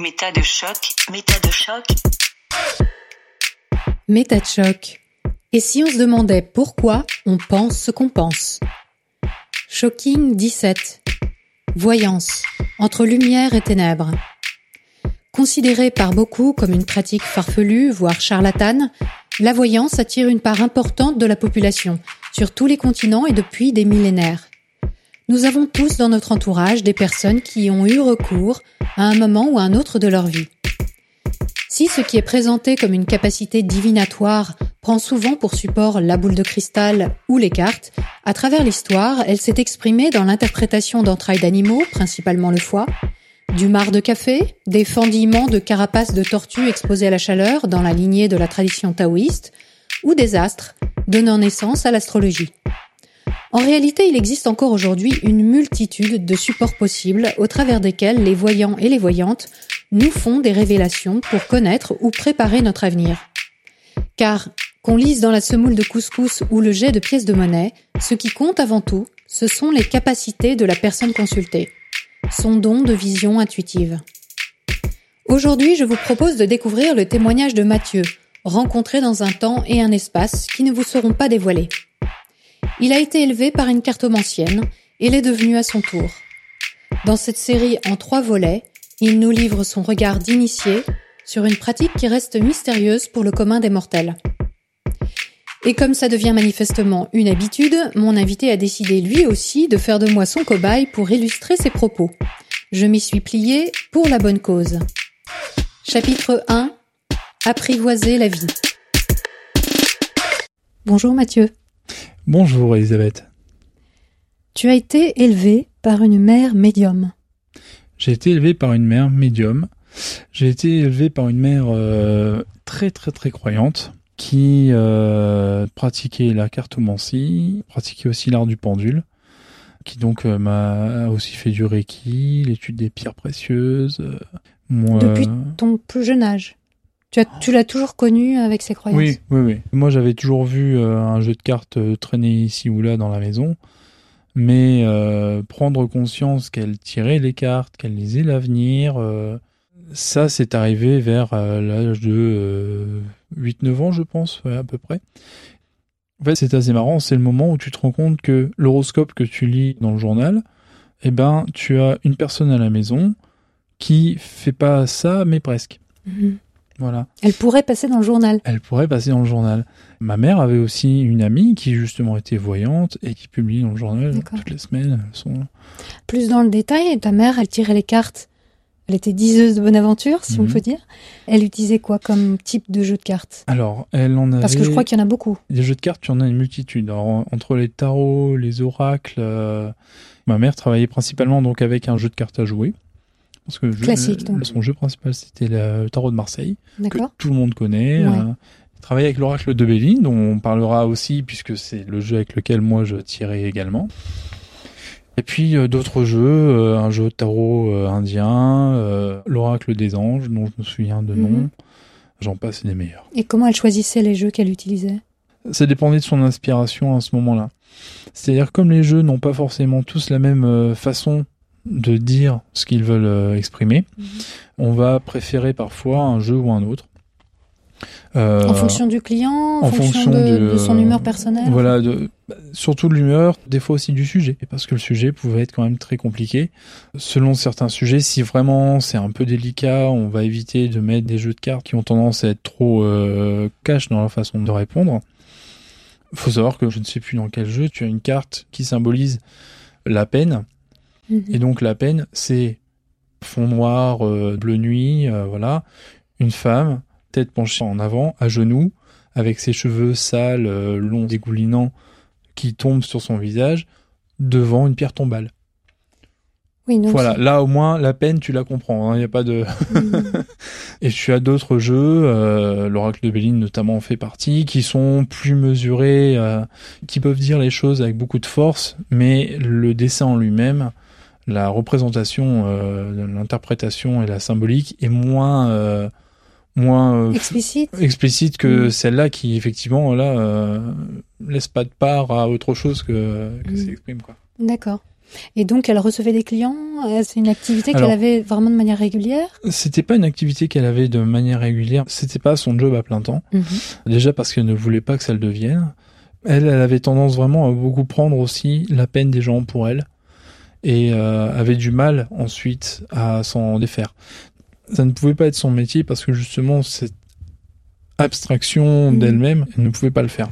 Méta de choc, méta de choc. Méta de choc. Et si on se demandait pourquoi on pense ce qu'on pense? Shocking 17. Voyance. Entre lumière et ténèbres. Considérée par beaucoup comme une pratique farfelue, voire charlatane, la voyance attire une part importante de la population, sur tous les continents et depuis des millénaires. Nous avons tous dans notre entourage des personnes qui ont eu recours à un moment ou à un autre de leur vie. Si ce qui est présenté comme une capacité divinatoire prend souvent pour support la boule de cristal ou les cartes, à travers l'histoire, elle s'est exprimée dans l'interprétation d'entrailles d'animaux, principalement le foie, du marc de café, des fendillements de carapaces de tortues exposées à la chaleur dans la lignée de la tradition taoïste, ou des astres, donnant naissance à l'astrologie. En réalité, il existe encore aujourd'hui une multitude de supports possibles au travers desquels les voyants et les voyantes nous font des révélations pour connaître ou préparer notre avenir. Car, qu'on lise dans la semoule de couscous ou le jet de pièces de monnaie, ce qui compte avant tout, ce sont les capacités de la personne consultée son don de vision intuitive. Aujourd'hui, je vous propose de découvrir le témoignage de Mathieu, rencontré dans un temps et un espace qui ne vous seront pas dévoilés. Il a été élevé par une cartomancienne et l'est devenu à son tour. Dans cette série en trois volets, il nous livre son regard d'initié sur une pratique qui reste mystérieuse pour le commun des mortels. Et comme ça devient manifestement une habitude, mon invité a décidé lui aussi de faire de moi son cobaye pour illustrer ses propos. Je m'y suis plié pour la bonne cause. Chapitre 1 Apprivoiser la vie. Bonjour Mathieu. Bonjour Elisabeth. Tu as été élevé par une mère médium. J'ai été élevé par une mère médium. J'ai été élevé par une mère euh, très très très croyante qui euh, pratiquait la cartomancie, pratiquait aussi l'art du pendule, qui donc euh, m'a aussi fait du reiki, l'étude des pierres précieuses. Depuis ton plus jeune âge tu, as, tu l'as toujours connu avec ses croyances? Oui, oui, oui. Moi, j'avais toujours vu un jeu de cartes traîner ici ou là dans la maison, mais prendre conscience qu'elle tirait les cartes, qu'elle lisait l'avenir, ça, c'est arrivé vers l'âge de 8-9 ans, je pense, à peu près. En fait, c'est assez marrant, c'est le moment où tu te rends compte que l'horoscope que tu lis dans le journal, eh ben, tu as une personne à la maison qui fait pas ça, mais presque. Mhm. Voilà. Elle pourrait passer dans le journal. Elle pourrait passer dans le journal. Ma mère avait aussi une amie qui justement était voyante et qui publie dans le journal toutes les semaines. Plus dans le détail, ta mère, elle tirait les cartes elle était diseuse de bonne aventure, si on mhm. peut dire. Elle utilisait quoi comme type de jeu de cartes? Alors, elle en avait... Parce que je crois qu'il y en a beaucoup. Des jeux de cartes, il y en a une multitude. entre les tarots, les oracles... Euh, ma mère travaillait principalement donc avec un jeu de cartes à jouer. Parce que Classique, donc. Son jeu principal, c'était le tarot de Marseille, que tout le monde connaît. Ouais. Euh, travaillait avec l'oracle de Béline, dont on parlera aussi, puisque c'est le jeu avec lequel moi je tirais également. Et puis euh, d'autres jeux, euh, un jeu de tarot euh, indien, l'oracle des anges, dont je me souviens de nom. Mhm. J'en passe des meilleurs. Et comment elle choisissait les jeux qu'elle utilisait? Ça dépendait de son inspiration à ce moment-là. C'est-à-dire comme les jeux n'ont pas forcément tous la même façon de dire ce qu'ils veulent exprimer, mhm. on va préférer parfois un jeu ou un autre. Euh, en fonction du client, en, fonction, de, son humeur personnelle. Voilà, de, surtout de l'humeur, des fois aussi du sujet, parce que le sujet pouvait être quand même très compliqué. Selon certains sujets, si vraiment c'est un peu délicat, on va éviter de mettre des jeux de cartes qui ont tendance à être trop euh, cash dans la façon de répondre. Faut savoir que je ne sais plus dans quel jeu, tu as une carte qui symbolise la peine. Mhm. Et donc la peine, c'est fond noir, euh, bleu nuit, euh, voilà, une femme tête penchée en avant, à genoux, avec ses cheveux sales, euh, longs, dégoulinants, qui tombent sur son visage, devant une pierre tombale. Oui, voilà, là au moins la peine tu la comprends, il hein, n'y a pas de. Mm. et tu as d'autres jeux, euh, l'oracle de Béline notamment en fait partie, qui sont plus mesurés, euh, qui peuvent dire les choses avec beaucoup de force, mais le dessin en lui-même, la représentation, l'interprétation et la symbolique est moins moins euh, explicite. explicite que mm. celle-là qui effectivement là euh, laisse pas de part à autre chose que, que mm. s'exprime quoi. D'accord. Et donc, elle recevait des clients? euh, C'est une activité qu'elle avait vraiment de manière régulière? C'était pas une activité qu'elle avait de manière régulière. C'était pas son job à plein temps. Déjà parce qu'elle ne voulait pas que ça le devienne. Elle, elle avait tendance vraiment à beaucoup prendre aussi la peine des gens pour elle et euh, avait du mal ensuite à s'en défaire. Ça ne pouvait pas être son métier parce que justement cette abstraction Mhm. d'elle-même, elle ne pouvait pas le faire.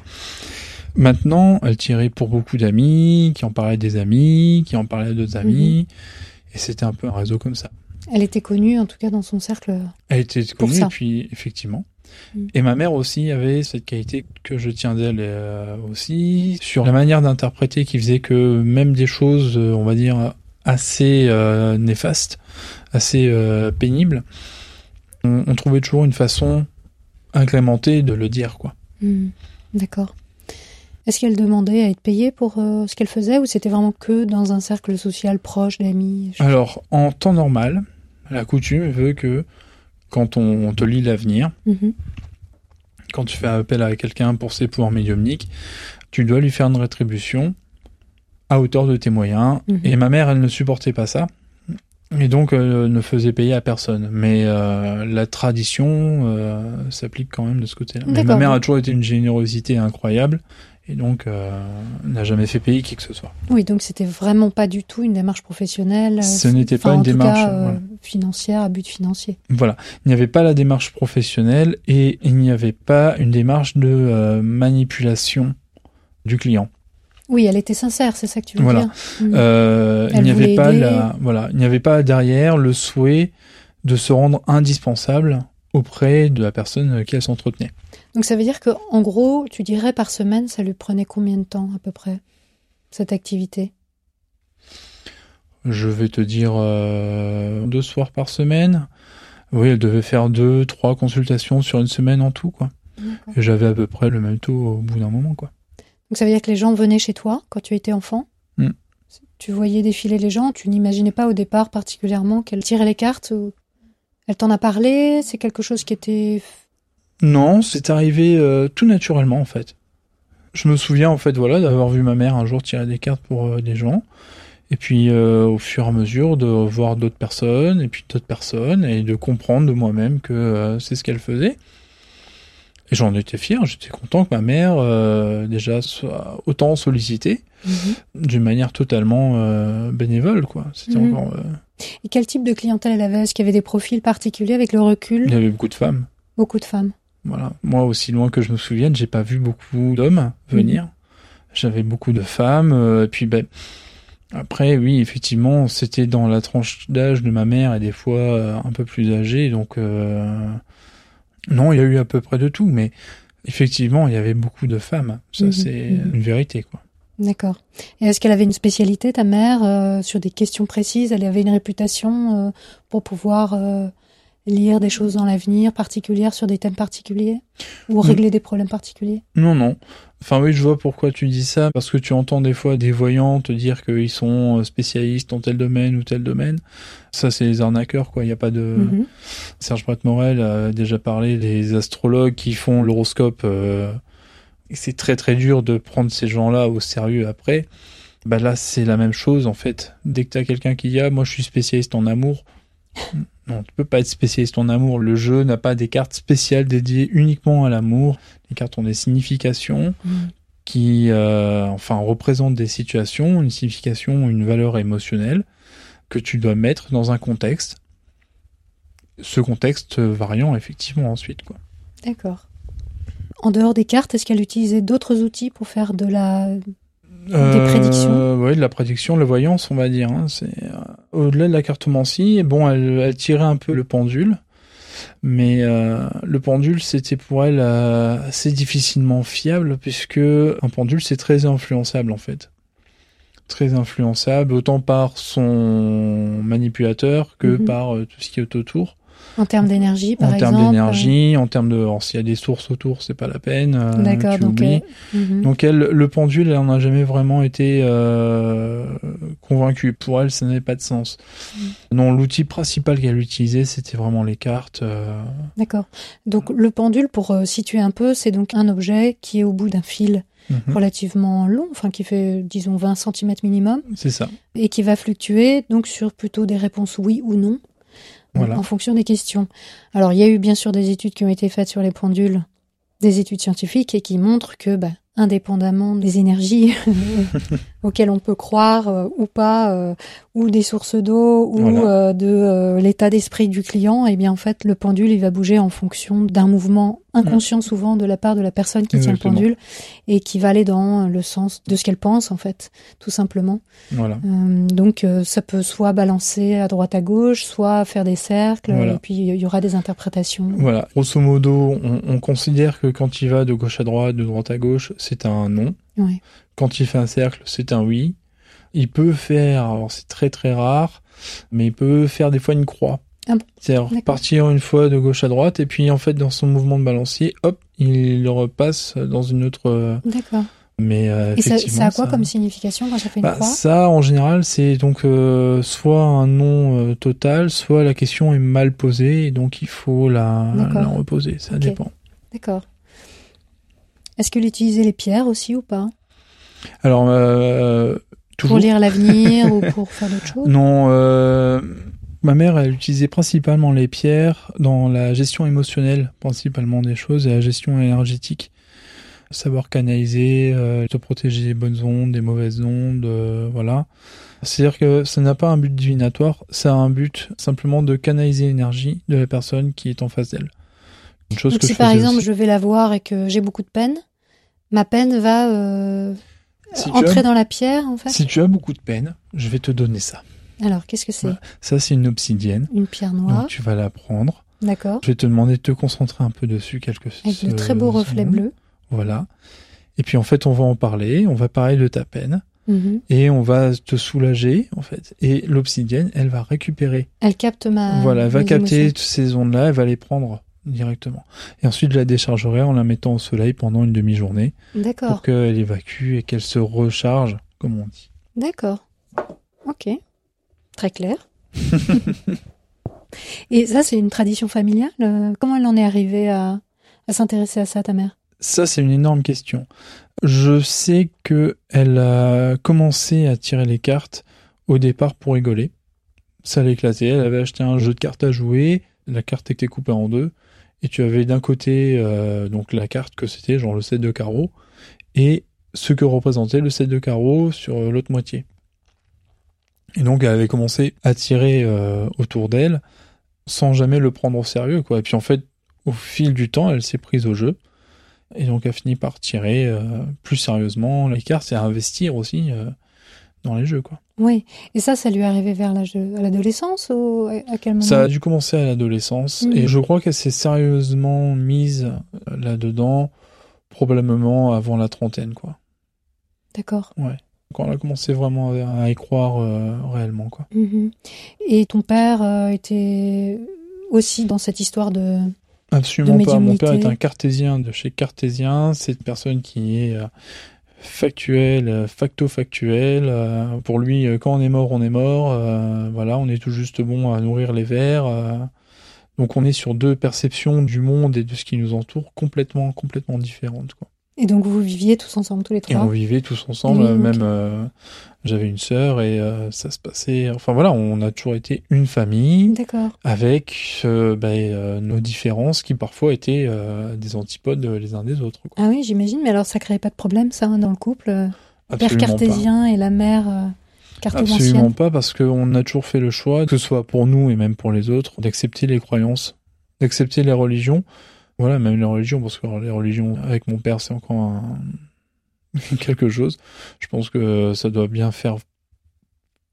Maintenant, elle tirait pour beaucoup d'amis, qui en parlaient des amis, qui en parlaient d'autres amis, et c'était un peu un réseau comme ça. Elle était connue, en tout cas, dans son cercle. Elle était connue, et puis effectivement. Et ma mère aussi avait cette qualité que je tiens d'elle euh, aussi, sur la manière d'interpréter qui faisait que même des choses, euh, on va dire, assez euh, néfastes, assez euh, pénibles, on, on trouvait toujours une façon incrémentée de le dire, quoi. Hmm, D'accord. Est-ce qu'elle demandait à être payée pour euh, ce qu'elle faisait ou c'était vraiment que dans un cercle social proche d'amis je- Alors, en temps normal, la coutume veut que quand on, on te lit l'avenir, Mhm. quand tu fais appel à quelqu'un pour ses pouvoirs médiumniques, tu dois lui faire une rétribution à hauteur de tes moyens. Mhm. Et ma mère, elle ne supportait pas ça. Et donc, euh, ne faisait payer à personne. Mais euh, la tradition euh, s'applique quand même de ce côté-là. Mais ma mère a toujours été une générosité incroyable. Et donc, euh, n'a jamais fait payer qui que ce soit. Oui, donc c'était vraiment pas du tout une démarche professionnelle. euh, Ce n'était pas une démarche, cas, euh, voilà. financière à but financier. Voilà. Il n'y avait pas la démarche professionnelle et il n'y avait pas une démarche de euh, manipulation du client. Oui, elle était sincère, c'est ça que tu veux Voilà. dire. Euh, il n'y avait pas aider. la, voilà, il n'y avait pas derrière le souhait de se rendre indispensable auprès de la personne qui elle s'entretenait. Donc ça veut dire que, en gros, tu dirais par semaine, ça lui prenait combien de temps à peu près cette activité? Je vais te dire euh, deux soirs par semaine. Oui, elle devait faire deux, trois consultations sur une semaine en tout, quoi. Et j'avais à peu près le même taux au bout d'un moment, quoi. Donc ça veut dire que les gens venaient chez toi quand tu étais enfant? Hmm. Tu voyais défiler les gens, tu n'imaginais pas au départ particulièrement qu'elle tirait les cartes ou elle t'en a parlé C'est quelque chose qui était... Non, c'est arrivé euh, tout naturellement en fait. Je me souviens en fait voilà d'avoir vu ma mère un jour tirer des cartes pour euh, des gens et puis euh, au fur et à mesure de voir d'autres personnes et puis d'autres personnes et de comprendre de moi-même que euh, c'est ce qu'elle faisait. Et j'en étais fier, j'étais content que ma mère euh, déjà soit autant sollicitée d'une manière totalement euh, bénévole quoi. C'était Mhm. encore euh, Et quel type de clientèle elle avait? Est-ce qu'il y avait des profils particuliers avec le il recul y avait beaucoup de femmes. Beaucoup de femmes. Voilà. Moi, aussi loin que je me souvienne, j'ai pas vu beaucoup d'hommes venir. J'avais beaucoup de femmes. euh, et puis, ben, après, oui, effectivement, c'était dans la tranche d'âge de ma mère et des fois euh, un peu plus âgée. Donc, euh, non, il y a eu à peu près de tout. Mais effectivement, il y avait beaucoup de femmes. Ça, Mhm, c'est mhm. une vérité, quoi. D'accord. Et est-ce qu'elle avait une spécialité, ta mère, sur des questions précises? Elle avait une réputation pour pouvoir lire des choses dans l'avenir particulières sur des thèmes particuliers Ou régler des problèmes particuliers? Non, non. Enfin oui, je vois pourquoi tu dis ça, parce que tu entends des fois des voyants te dire qu'ils sont spécialistes en tel domaine ou tel domaine. Ça, c'est les arnaqueurs, quoi. Il n'y a pas de... Mhm. Serge Brett Morel a déjà parlé des astrologues qui font l'horoscope. euh, c'est très très dur de prendre ces gens-là au sérieux après. Bah là, c'est la même chose en fait. Dès que t'as quelqu'un qui dit ah moi je suis spécialiste en amour, non, tu peux pas être spécialiste en amour. Le jeu n'a pas des cartes spéciales dédiées uniquement à l'amour. Les cartes ont des significations Mhm. qui, euh, enfin, représentent des situations, une signification, une valeur émotionnelle que tu dois mettre dans un contexte. Ce contexte variant effectivement ensuite, quoi. D'accord. En dehors des cartes, est-ce qu'elle utilisait d'autres outils pour faire de la... prédictions? Oui, de la prédiction, la voyance, on va dire. hein. C'est euh, au-delà de la cartomancie. Bon, elle, elle tirait un peu le pendule, mais euh, le pendule, c'était pour elle euh, assez difficilement fiable puisque un pendule, c'est très influençable en fait. Très influençable, autant par son manipulateur que Mhm. par euh, tout ce qui est autour. En termes d'énergie, par en exemple termes d'énergie, en termes de, alors, s'il y a des sources autour, c'est pas la peine. euh, D'accord, donc... oublies. euh, mhm. Donc elle, le pendule, elle en a jamais vraiment été euh, convaincue. Pour elle, ça n'avait pas de sens. Non, l'outil principal qu'elle utilisait, c'était vraiment les cartes. euh, D'accord. Donc le pendule, pour euh, situer un peu, c'est donc un objet qui est au bout d'un fil Mhm. relativement long, enfin qui fait disons 20 cm minimum, C'est ça. et qui va fluctuer donc sur plutôt des réponses oui ou non, Voilà. en fonction des questions. Alors il y a eu bien sûr des études qui ont été faites sur les pendules, des études scientifiques, et qui montrent que, bah, indépendamment des énergies auxquelles on peut croire euh, ou pas, euh, ou des sources d'eau, ou Voilà. euh, de euh, l'état d'esprit du client, et bien en fait le pendule il va bouger en fonction d'un mouvement inconscient souvent de la part de la personne qui tient le pendule et qui va aller dans le sens de ce qu'elle pense en fait, tout simplement. Voilà. Euh, donc euh, ça peut soit balancer à droite à gauche, soit faire des cercles, Voilà. et puis il y aura des interprétations. Voilà. Grosso modo, on, on considère que quand il va de gauche à droite, de droite à gauche, c'est un non. Ouais. Quand il fait un cercle, c'est un oui. Il peut faire, alors c'est très très rare, mais il peut faire des fois une croix. Ah bon C'est-à-dire partir une fois de gauche à droite, et puis en fait dans son mouvement de balancier, hop, il repasse dans une autre. euh, D'accord. Mais euh, Et ça, a quoi ça- comme signification quand ça fait une Bah, croix? ça, en général, c'est donc euh, soit un non euh, total, soit la question est mal posée, et donc il faut la, la reposer. Ça dépend. D'accord. Est-ce qu'il utilisait les pierres aussi ou pas? Alors, euh, toujours. Pour lire l'avenir ou pour faire d'autres choses? Non, euh, ma mère, elle utilisait principalement les pierres dans la gestion émotionnelle, principalement des choses, et la gestion énergétique. Savoir canaliser, euh, se protéger des bonnes ondes, des mauvaises ondes, euh, voilà. C'est-à-dire que ça n'a pas un but divinatoire, ça a un but simplement de canaliser l'énergie de la personne qui est en face d'elle. Une chose Donc que si par exemple aussi. je vais la voir et que j'ai beaucoup de peine, ma peine va euh, Si entrer as- dans la pierre en fait Si tu as beaucoup de peine, je vais te donner ça. Alors qu'est-ce que c'est? Ça, c'est une obsidienne. Une pierre noire, Donc, tu vas la prendre. d'accord, Je vais te demander de te concentrer un peu dessus quelques avec de très beaux reflets bleus. Voilà. Et puis en fait, on va en parler, on va parler de ta peine Mhm. et on va te soulager en fait. Et l'obsidienne, elle va récupérer. Elle capte ma. voilà, elle va capter émotions. toutes ces ondes-là, elle va les prendre directement. Et ensuite, je la déchargerai en la mettant au soleil pendant une demi-journée D'accord, pour qu'elle évacue et qu'elle se recharge, comme on dit. d'accord. Ok, très clair. et ça, c'est une tradition familiale? euh, Comment elle en est arrivée à, à s'intéresser à ça, ta mère? Ça, c'est une énorme question. Je sais que elle a commencé à tirer les cartes au départ pour rigoler. Ça l'éclatait. Elle avait acheté un jeu de cartes à jouer. La carte était coupée en deux. Et tu avais d'un côté euh, donc la carte que c'était, genre le 7 de carreau, et ce que représentait le 7 de carreau sur l'autre moitié. Et donc elle avait commencé à tirer euh, autour d'elle sans jamais le prendre au sérieux. quoi. Et puis en fait, au fil du temps, elle s'est prise au jeu. Et donc a fini par tirer euh, plus sérieusement les cartes et investir aussi euh, dans les jeux. quoi. Oui, et ça, ça lui est arrivé vers l'âge de à l'adolescence ou à quel moment? Ça a dû commencer à l'adolescence Mhm. et je crois qu'elle s'est sérieusement mise euh, là-dedans probablement avant la trentaine. quoi. D'accord. Quand elle a commencé vraiment à y croire euh, réellement. quoi. Mhm. Et ton père euh, était aussi dans cette histoire de. Absolument De pas. Mon père est un cartésien de chez Cartésien. C'est une personne qui est euh, factuelle, euh, facto-factuelle. Euh, Pour lui, euh, quand on est mort, on est mort. Voilà, on est tout juste bon à nourrir les vers. Donc on est sur deux perceptions du monde et de ce qui nous entoure complètement, complètement différentes. Quoi. Et donc vous viviez tous ensemble, tous les Et on trois. vivait tous ensemble. Oui. Même euh, j'avais une sœur et euh, ça se passait. Enfin voilà, on a toujours été une famille D'accord. avec euh, euh, nos différences qui parfois étaient des antipodes les uns des autres. quoi. Ah oui, j'imagine. Mais alors ça créait pas de problème, ça, dans le couple. euh, Père Absolument cartésien et la mère. Absolument pas, parce qu'on a toujours fait le choix, que ce soit pour nous et même pour les autres, d'accepter les croyances, d'accepter les religions. Voilà, même les religions, parce que les religions, avec mon père, c'est encore un... quelque chose. Je pense que ça doit bien faire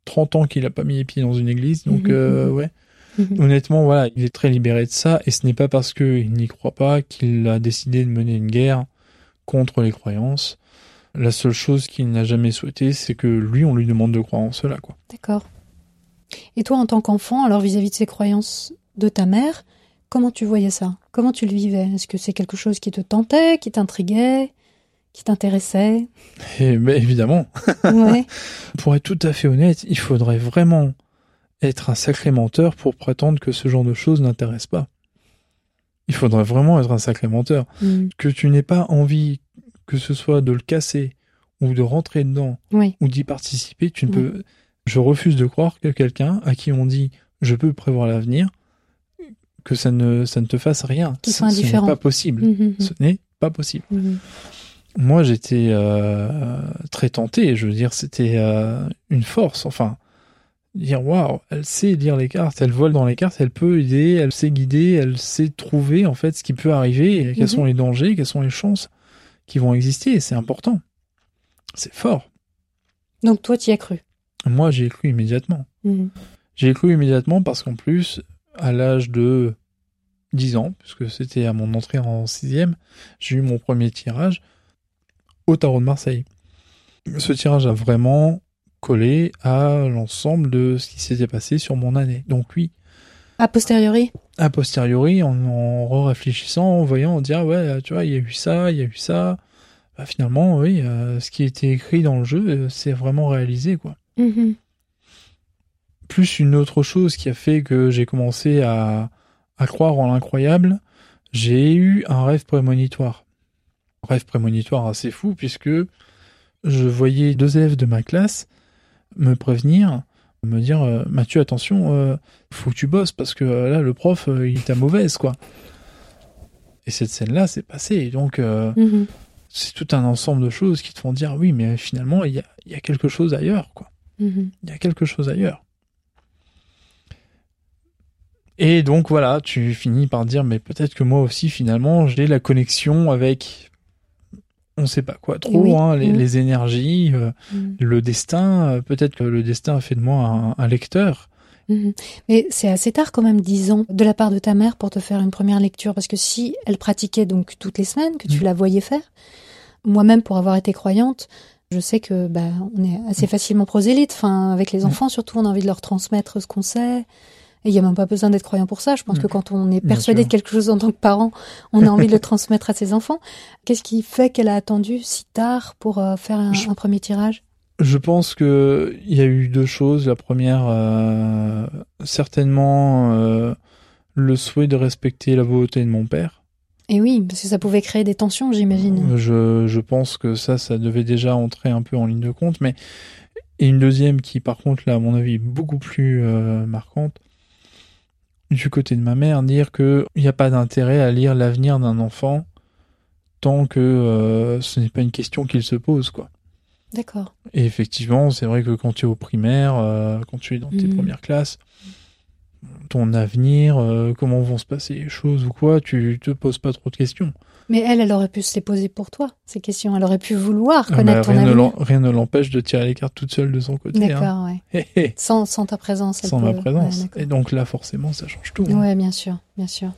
30 ans qu'il a pas mis les pieds dans une église, donc Mhm, euh, mhm. ouais. Mhm. Honnêtement, voilà, il est très libéré de ça, et ce n'est pas parce qu'il n'y croit pas qu'il a décidé de mener une guerre contre les croyances. La seule chose qu'il n'a jamais souhaité, c'est que lui, on lui demande de croire en cela, quoi. D'accord. Et toi, en tant qu'enfant, alors vis-à-vis de ces croyances de ta mère, comment tu voyais ça? Comment tu le vivais? Est-ce que c'est quelque chose qui te tentait, qui t'intriguait, qui t'intéressait? Ben, évidemment, Ouais. pour être tout à fait honnête, il faudrait vraiment être un sacré menteur pour prétendre que ce genre de choses n'intéresse pas. Il faudrait vraiment être un sacré menteur. Mm. Que tu n'aies pas envie que ce soit de le casser ou de rentrer dedans Oui. ou d'y participer, tu ne Oui. peux. Je refuse de croire que quelqu'un à qui on dit je peux prévoir l'avenir, que ça ne, ça ne te fasse rien. Qu'il Ce- soit Ce n'est pas possible. Ce n'est pas possible. Moi, j'étais euh, très tenté. Je veux dire, c'était euh, une force. Enfin, dire waouh, elle sait lire les cartes, elle vole dans les cartes, elle peut aider, elle sait guider, elle sait trouver en fait ce qui peut arriver, et quels sont les dangers, quelles sont les chances qui vont exister. C'est important. C'est fort. Donc toi, tu y as cru? Moi, j'y ai cru immédiatement. Mhm. J'y ai cru immédiatement parce qu'en plus, à l'âge de 10 ans, puisque c'était à mon entrée en sixième, j'ai eu mon premier tirage au tarot de Marseille. Ce tirage a vraiment collé à l'ensemble de ce qui s'était passé sur mon année. Donc oui, A posteriori? A posteriori, en, en réfléchissant, en voyant, on dit ah ouais, tu vois, il y a eu ça, il y a eu ça. Bah, finalement, oui, euh, ce qui était écrit dans le jeu, euh, c'est vraiment réalisé, quoi Mhm. Plus une autre chose qui a fait que j'ai commencé à, à croire en l'incroyable, j'ai eu un rêve prémonitoire. Un rêve prémonitoire assez fou puisque je voyais deux élèves de ma classe me prévenir, me dire euh, Mathieu attention, euh, faut que tu bosses parce que euh, là le prof euh, il est à mauvaise quoi. Et cette scène-là s'est passée et donc euh, Mhm. c'est tout un ensemble de choses qui te font dire oui mais finalement il y a, il y a quelque chose ailleurs quoi Mhm. il y a quelque chose ailleurs. Et donc voilà, tu finis par dire, mais peut-être que moi aussi, finalement, j'ai la connexion avec, on sait pas quoi trop, Oui. hein, les, Mhm. les énergies, euh, Mhm. le destin. euh, peut-être que le destin a fait de moi un, un lecteur. Mhm. Mais c'est assez tard quand même, 10 ans, de la part de ta mère pour te faire une première lecture, parce que si elle pratiquait donc toutes les semaines, que tu Mhm. la voyais faire, moi-même pour avoir été croyante, je sais que bah, on est assez facilement prosélyte. Enfin, avec les enfants surtout, on a envie de leur transmettre ce qu'on sait. Et il n'y a même pas besoin d'être croyant pour ça. Je pense que quand on est persuadé de quelque chose en tant que parent, on a envie de le transmettre à ses enfants. Qu'est-ce qui fait qu'elle a attendu si tard pour euh, faire un, Je- un premier tirage? Je pense que il y a eu deux choses. La première, euh, certainement, euh, le souhait de respecter la volonté de mon père. Et oui, parce que ça pouvait créer des tensions, j'imagine. Je, je pense que ça, ça devait déjà entrer un peu en ligne de compte. Mais et une deuxième qui, par contre, là, à mon avis, est beaucoup plus euh, marquante, du côté de ma mère, dire que il n'y a pas d'intérêt à lire l'avenir d'un enfant tant que euh, ce n'est pas une question qu'il se pose, quoi. D'accord. Et effectivement, c'est vrai que quand tu es au primaire, euh, quand tu es dans tes Mhm. premières classes, ton avenir, euh, comment vont se passer les choses ou quoi, tu te poses pas trop de questions. Mais elle, elle aurait pu se les poser pour toi, ces questions. Elle aurait pu vouloir Ah, connaître bah, ton rien, ne avenir. l'en- rien ne l'empêche de tirer les cartes toute seule de son côté. hein. D'accord, ouais. Hé, Sans, sans ta présence. elle sans peut- ma présence. Ouais. Et donc là, forcément, ça change tout. hein. Ouais, bien sûr, bien sûr.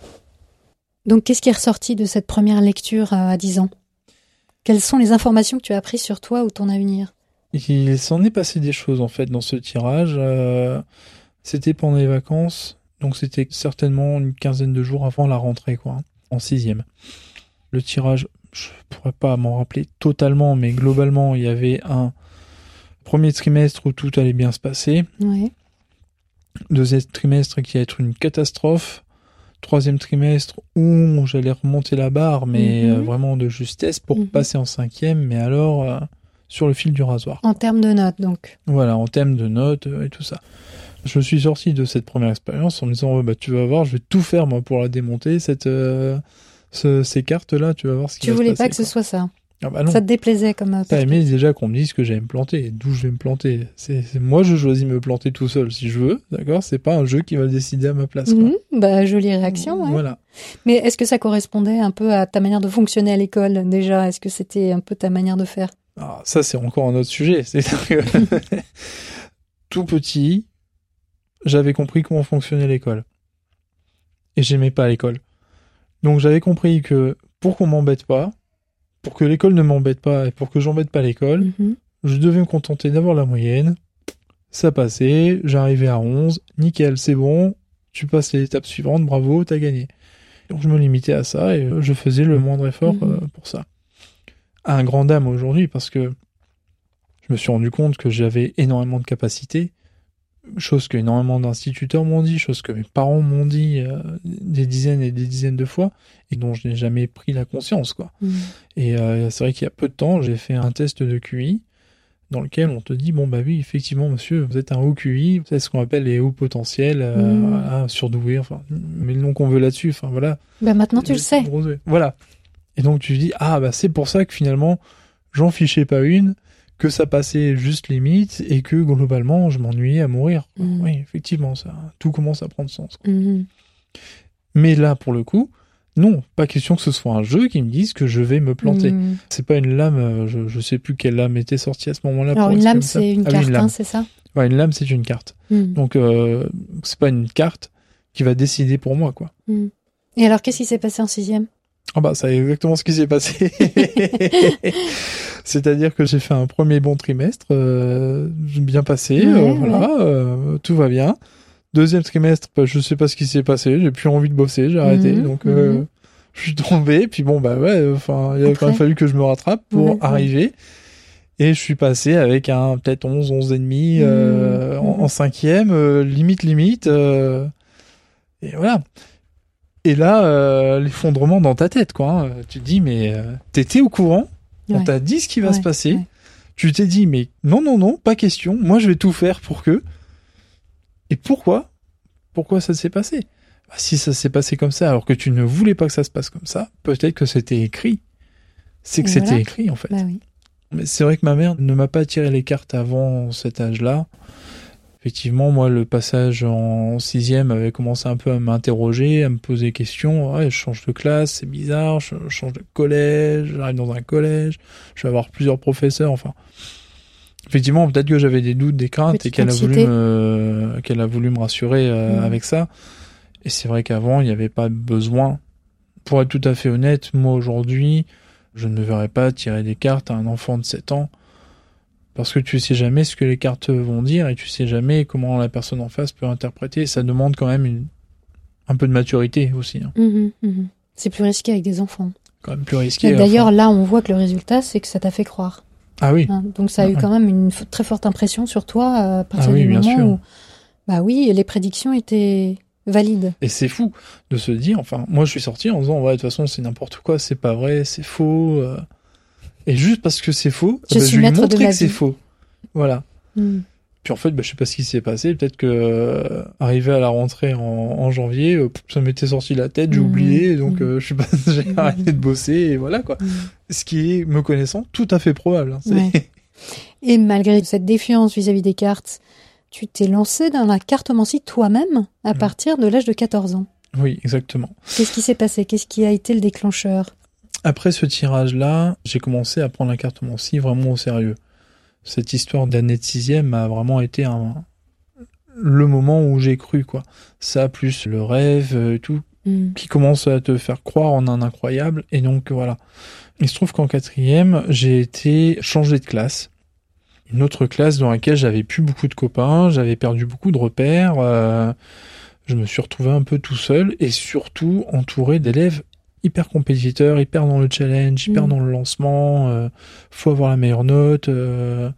Donc, qu'est-ce qui est ressorti de cette première lecture euh, à 10 ans? Quelles sont les informations que tu as apprises sur toi ou ton avenir? Il s'en est passé des choses en fait dans ce tirage. euh, c'était pendant les vacances, donc c'était certainement une quinzaine de jours avant la rentrée, quoi, hein, en sixième. Le tirage, je pourrais pas m'en rappeler totalement, mais globalement, il y avait un premier trimestre où tout allait bien se passer, Ouais. deuxième trimestre qui allait être une catastrophe, troisième trimestre où j'allais remonter la barre, mais Mhm. euh, vraiment de justesse pour Mhm. passer en cinquième, mais alors euh, sur le fil du rasoir. En termes de notes, donc. Voilà, en thème de notes euh, et tout ça. Je suis sorti de cette première expérience en me disant, ouais, bah, tu vas voir, je vais tout faire, moi, pour la démonter, cette, euh, ce- ces cartes-là, tu vas voir ce qui Tu va se voulais passer, pas que ce soit ça. Ah bah non. Ça te déplaisait comme T'as aimé déjà qu'on me dise que j'allais me planter, d'où je vais me planter. C'est, c'est- moi, je choisis de me planter tout seul si je veux, d'accord C'est pas un jeu qui va le décider à ma place. quoi. Mhm, bah, jolie réaction. ouais. Voilà. Mais est-ce que ça correspondait un peu à ta manière de fonctionner à l'école déjà? Est-ce que c'était un peu ta manière de faire? Alors, ça, c'est encore un autre sujet. C'est-à-dire que tout petit, j'avais compris comment fonctionnait l'école. Et j'aimais pas l'école. Donc j'avais compris que pour qu'on m'embête pas, pour que l'école ne m'embête pas et pour que j'embête pas l'école, Mhm. je devais me contenter d'avoir la moyenne. Ça passait, j'arrivais à 11, nickel, c'est bon, tu passes l'étape suivante, bravo, t'as gagné. Donc je me limitais à ça et euh, je faisais le moindre effort Mhm. euh, pour ça. À un grand dame aujourd'hui parce que je me suis rendu compte que j'avais énormément de capacités, chose que énormément d'instituteurs m'ont dit, chose que mes parents m'ont dit euh, des dizaines et des dizaines de fois, et dont je n'ai jamais pris la conscience, quoi. Mm. Et euh, c'est vrai qu'il y a peu de temps, j'ai fait un test de QI dans lequel on te dit bon bah oui effectivement monsieur vous êtes un haut QI c'est ce qu'on appelle les hauts potentiels euh, Mm. voilà, surdoués enfin mais le nom qu'on veut là-dessus enfin voilà Bah maintenant tu le sais. Voilà. Et donc tu dis ah bah c'est pour ça que finalement j'en fichais pas une, que ça passait juste limite et que globalement je m'ennuyais à mourir. Mhm. Oui, effectivement, ça tout commence à prendre sens. Mhm. Mais là pour le coup, non, pas question que ce soit un jeu qui me dise que je vais me planter. Mhm. C'est pas une lame, euh, je, je sais plus quelle lame était sortie à ce moment-là. Alors pour une lame c'est une Ah oui, carte, lame. hein, c'est ça? Ouais, une lame c'est une carte. Mhm. Donc euh, c'est pas une carte qui va décider pour moi quoi. Et alors qu'est-ce qui s'est passé en sixième? Ah bah c'est exactement ce qui s'est passé. C'est-à-dire que j'ai fait un premier bon trimestre, euh, bien passé, euh, voilà, euh, tout va bien. Deuxième trimestre, bah, je sais pas ce qui s'est passé, j'ai plus envie de bosser, j'ai arrêté, Mhm, donc euh, mhm. je suis tombé, puis bon bah ouais, enfin il a quand même fallu que je me rattrape pour arriver. Et je suis passé avec un peut-être 11, 11 et demi euh, Mhm, en, mhm. en cinquième, euh, limite limite. euh, et voilà. Et là, euh, l'effondrement dans ta tête, quoi. hein. Tu te dis, mais euh, t'étais au courant, on t'a dit ce qui va se passer. Tu t'es dit, mais non, non, non, pas question. Moi, je vais tout faire pour que. Et pourquoi? Pourquoi ça s'est passé? Bah, Si ça s'est passé comme ça, alors que tu ne voulais pas que ça se passe comme ça, peut-être que c'était écrit. C'est que c'était voilà. écrit, en fait. Bah oui. Mais c'est vrai que ma mère ne m'a pas tiré les cartes avant cet âge-là. Effectivement, moi, le passage en sixième avait commencé un peu à m'interroger, à me poser des questions. Ouais, je change de classe, c'est bizarre. Je change de collège, j'arrive dans un collège, je vais avoir plusieurs professeurs. Enfin, effectivement, peut-être que j'avais des doutes, des craintes, Petite et qu'elle a voulu me, qu'elle a voulu me rassurer euh, Mhm. avec ça. Et c'est vrai qu'avant, il n'y avait pas besoin. Pour être tout à fait honnête, moi aujourd'hui, je ne me verrais pas tirer des cartes à un enfant de 7 ans. Parce que tu sais jamais ce que les cartes vont dire et tu sais jamais comment la personne en face peut interpréter. Ça demande quand même une, un peu de maturité aussi. hein. Mhm, mhm. C'est plus risqué avec des enfants. Quand même plus risqué. D'ailleurs, là, on voit que le résultat, c'est que ça t'a fait croire. Ah oui. hein. Donc, ça a eu Ouais. quand même une très forte impression sur toi euh, à partir Ah oui, du bien moment sûr. où, bah oui, les prédictions étaient valides. Et c'est fou de se dire, enfin, moi je suis sorti en disant, ouais, de toute façon, c'est n'importe quoi, c'est pas vrai, c'est faux. euh. Et juste parce que c'est faux, Je ben, suis je lui montrer que c'est faux. Voilà. Mhm. Puis en fait, bah, je sais pas ce qui s'est passé. Peut-être que euh, arrivé à la rentrée en, en janvier, euh, ça m'était sorti de la tête, j'ai Mhm. oublié, donc Mhm. euh, je suis pas, j'ai arrêté de bosser et voilà quoi. Ce qui est, me connaissant, tout à fait probable. hein. Ouais. Et malgré cette défiance vis-à-vis des cartes, tu t'es lancé dans la cartomancie toi-même à partir de l'âge de 14 ans. oui, exactement. Qu'est-ce qui s'est passé? Qu'est-ce qui a été le déclencheur? Après ce tirage-là, j'ai commencé à prendre la cartomancie vraiment au sérieux. Cette histoire d'année de sixième a vraiment été un, le moment où j'ai cru, quoi. Ça, plus le rêve, euh, tout, Mhm. qui commence à te faire croire en un incroyable. Et donc, voilà. Il se trouve qu'en quatrième, j'ai été changé de classe. Une autre classe dans laquelle j'avais plus beaucoup de copains, j'avais perdu beaucoup de repères, euh, je me suis retrouvé un peu tout seul et surtout entouré d'élèves hyper compétiteurs, hyper dans le challenge, hyper Mhm. dans le lancement, euh, faut avoir la meilleure note, euh,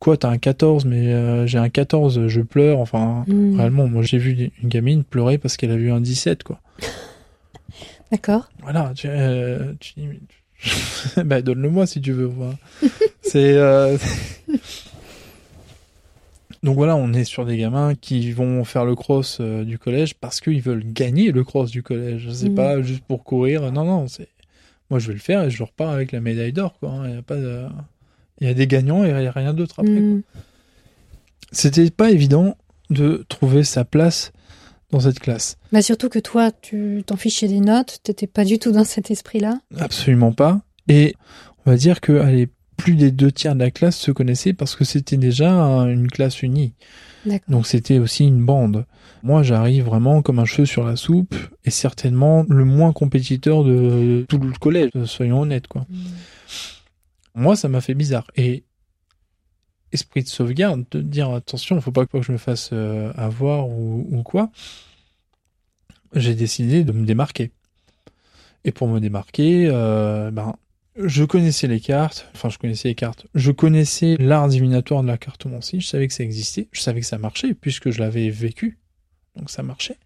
quoi, t'as un 14, mais euh, j'ai un 14, je pleure, enfin, Mhm. réellement, moi j'ai vu une gamine pleurer parce qu'elle a vu un 17, quoi. D'accord. Voilà, tu, tu dis, mais- bah, donne-le-moi si tu veux c'est. Donc voilà, on est sur des gamins qui vont faire le cross euh, du collège parce qu'ils veulent gagner le cross du collège. C'est Mhm. pas juste pour courir. Non, non, c'est. Moi, je vais le faire et je repars avec la médaille d'or, quoi. hein. Il y a pas de... Il y a des gagnants et il y a rien d'autre après. quoi. Mhm. C'était pas évident de trouver sa place dans cette classe. Bah surtout que toi, tu t'en fichais des notes, t'étais pas du tout dans cet esprit-là. Absolument pas. Et on va dire que allez, plus des deux tiers de la classe se connaissaient parce que c'était déjà un- une classe unie. Donc c'était aussi une bande. Moi, j'arrive vraiment comme un cheveu sur la soupe et certainement le moins compétiteur de tout le collège, soyons honnêtes, quoi. Mhm. Moi, ça m'a fait bizarre. Et esprit de sauvegarde, de dire attention, faut pas que je me fasse euh, avoir ou, ou quoi. J'ai décidé de me démarquer. Et pour me démarquer, euh, ben, je connaissais les cartes, enfin je connaissais les cartes, je connaissais l'art divinatoire de la cartomancie, je savais que ça existait, je savais que ça marchait puisque je l'avais vécu, donc ça marchait.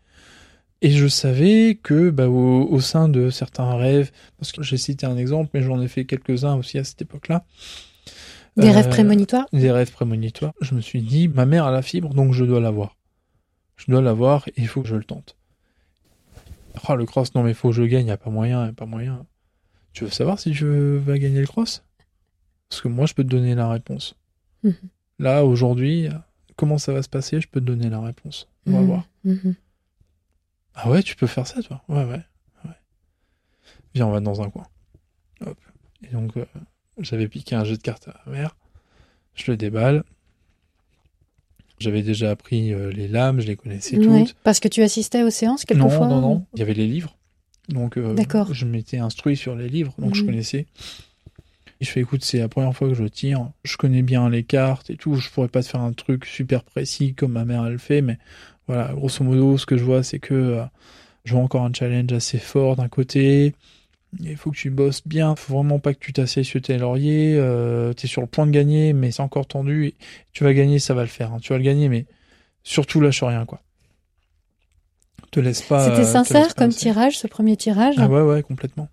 Et je savais que bah, au, au sein de certains rêves, parce que j'ai cité un exemple, mais j'en ai fait quelques-uns aussi à cette époque-là. Des Euh, rêves prémonitoires? Des rêves prémonitoires. Je me suis dit, ma mère a la fibre, donc je dois l'avoir. Je dois l'avoir et il faut que je le tente. Oh, le cross, non mais faut que je gagne, y a pas moyen, y a pas moyen. Tu veux savoir si tu vas gagner le cross? Parce que moi, je peux te donner la réponse. Mhm. Là, aujourd'hui, comment ça va se passer? Je peux te donner la réponse. On va Mhm. voir. Mhm. Ah ouais, tu peux faire ça, toi? Ouais, ouais. ouais. Viens, on va dans un coin. Hop. Et donc, euh, j'avais piqué un jeu de cartes à ma mère. Je le déballe. J'avais déjà appris euh, les lames, je les connaissais Ouais, toutes. Parce que tu assistais aux séances Non, quelquefois non, non. Il y avait les livres. Donc, euh, je m'étais instruit sur les livres, donc je Mhm. connaissais. Et je fais, écoute, c'est la première fois que je tire. Je connais bien les cartes et tout. Je pourrais pas te faire un truc super précis comme ma mère elle le fait, mais voilà, grosso modo, ce que je vois, c'est que euh, je vois encore un challenge assez fort d'un côté. Il faut que tu bosses bien. Faut vraiment pas que tu t'assieds sur tes lauriers. Euh, T'es sur le point de gagner, mais c'est encore tendu. Tu vas gagner, ça va le faire. hein. Tu vas le gagner, mais surtout lâche rien, quoi. Te laisse pas. C'était euh, sincère pas comme tirage, ce premier tirage Ah ouais, ouais, complètement.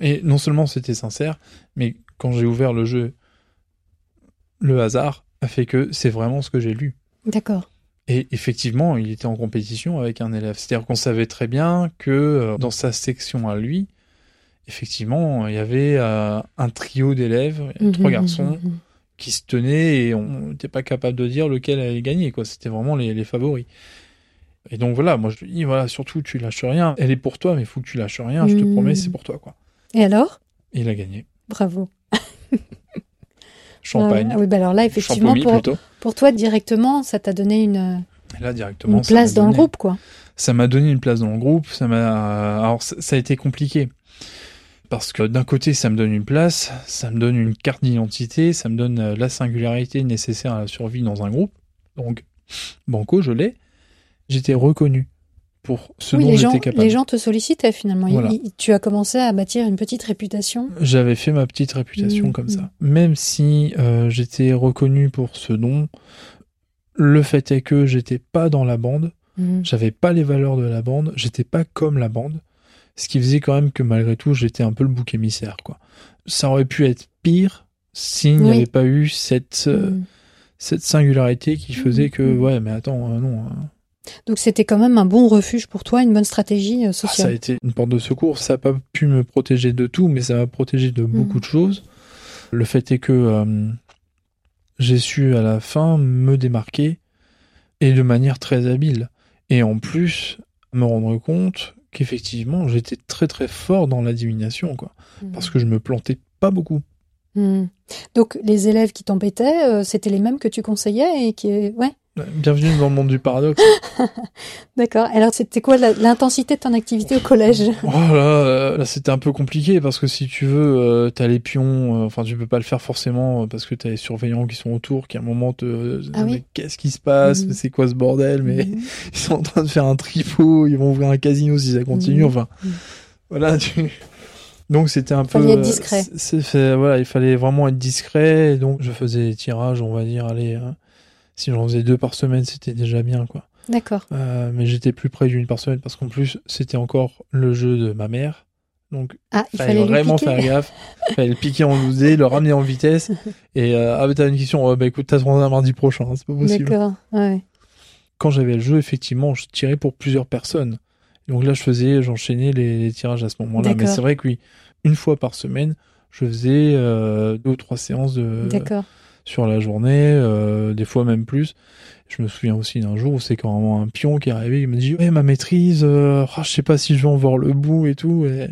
Et non seulement c'était sincère, mais quand j'ai ouvert le jeu, le hasard a fait que c'est vraiment ce que j'ai lu. D'accord. Et effectivement, il était en compétition avec un élève. C'est-à-dire qu'on savait très bien que euh, dans sa section à lui, effectivement, il y avait euh, un trio d'élèves, avait trois Mhm, garçons mhm, mhm. qui se tenaient et on n'était pas capable de dire lequel allait gagner. Quoi. C'était vraiment les, les favoris. Et donc voilà, moi je lui dis, voilà, surtout tu lâches rien. Elle est pour toi, mais il faut que tu lâches rien. Je te Mhm. promets, c'est pour toi. quoi. Et alors? Et il a gagné. Bravo. Champagne. Ah oui, bah alors là, effectivement, pour, pour toi, directement, ça t'a donné une, là, directement. une place dans le groupe, quoi. Ça m'a donné une place dans le groupe. Ça m'a. Alors, ça, ça a été compliqué. Parce que d'un côté, ça me donne une place, ça me donne une carte d'identité, ça me donne euh, la singularité nécessaire à la survie dans un groupe. Donc, Banco, je l'ai. J'étais reconnu pour ce oui, dont j'étais capable. les gens te sollicitaient finalement. Voilà. Il- il- tu as commencé à bâtir une petite réputation. J'avais fait ma petite réputation Mhm. comme ça. Même si euh, j'étais reconnu pour ce don, le fait est que j'étais pas dans la bande. Mhm. J'avais pas les valeurs de la bande, j'étais pas comme la bande, ce qui faisait quand même que malgré tout, j'étais un peu le bouc émissaire, quoi. Ça aurait pu être pire s'il n'y Oui. avait pas eu cette, euh, cette singularité qui faisait que, ouais, mais attends, euh, non, hein. Donc c'était quand même un bon refuge pour toi, une bonne stratégie euh, Ah, ça a sociale. été une porte de secours. Ça n'a pas pu me protéger de tout, mais ça m'a protégé de beaucoup Mhm. de choses. Le fait est que euh, j'ai su à la fin me démarquer et de manière très habile. Et en plus, me rendre compte qu'effectivement, j'étais très très fort dans la divination, quoi. Mhm. Parce que je me plantais pas beaucoup. Mhm. Donc les élèves qui t'embêtaient, euh, c'était les mêmes que tu conseillais et qui, ouais, Bienvenue dans le monde du paradoxe. d'accord. Alors c'était quoi l'intensité de ton activité au collège? Oh là, euh, là c'était un peu compliqué parce que si tu veux, euh, t'as les pions, euh, enfin tu peux pas le faire forcément parce que t'as les surveillants qui sont autour, qui à un moment te, Ah oui. mais qu'est-ce qui se passe, Mhm. c'est quoi ce bordel, mais Mhm. ils sont en train de faire un tripot, ils vont ouvrir un casino si ça continue, Mhm. enfin Mhm. voilà. Tu... Donc c'était un Fallait peu, être euh, discret. c'est- c'est fait- voilà, il fallait vraiment être discret. Et donc je faisais des tirages, on va dire, allez, hein, si j'en faisais deux par semaine, c'était déjà bien quoi. D'accord. Euh, mais j'étais plus près d'une par semaine parce qu'en plus c'était encore le jeu de ma mère. Donc Ah, il fallait fallait vraiment faire gaffe. fallait le piquer en 12 le ramener en vitesse. Et euh, ah bah t'as une question, euh, bah écoute, t'as un mardi prochain, hein, c'est pas possible. D'accord. Ouais. Quand j'avais le jeu, effectivement, je tirais pour plusieurs personnes. Donc là, je faisais, j'enchaînais les, les tirages à ce moment-là. Mais c'est vrai que oui, une fois par semaine, je faisais euh, deux ou trois séances de, sur la journée, euh, des fois même plus. Je me souviens aussi d'un jour où c'est carrément un pion qui est arrivé, il m'a dit ouais ma maîtrise, euh, oh, je sais pas si je vais en voir le bout et tout. Et...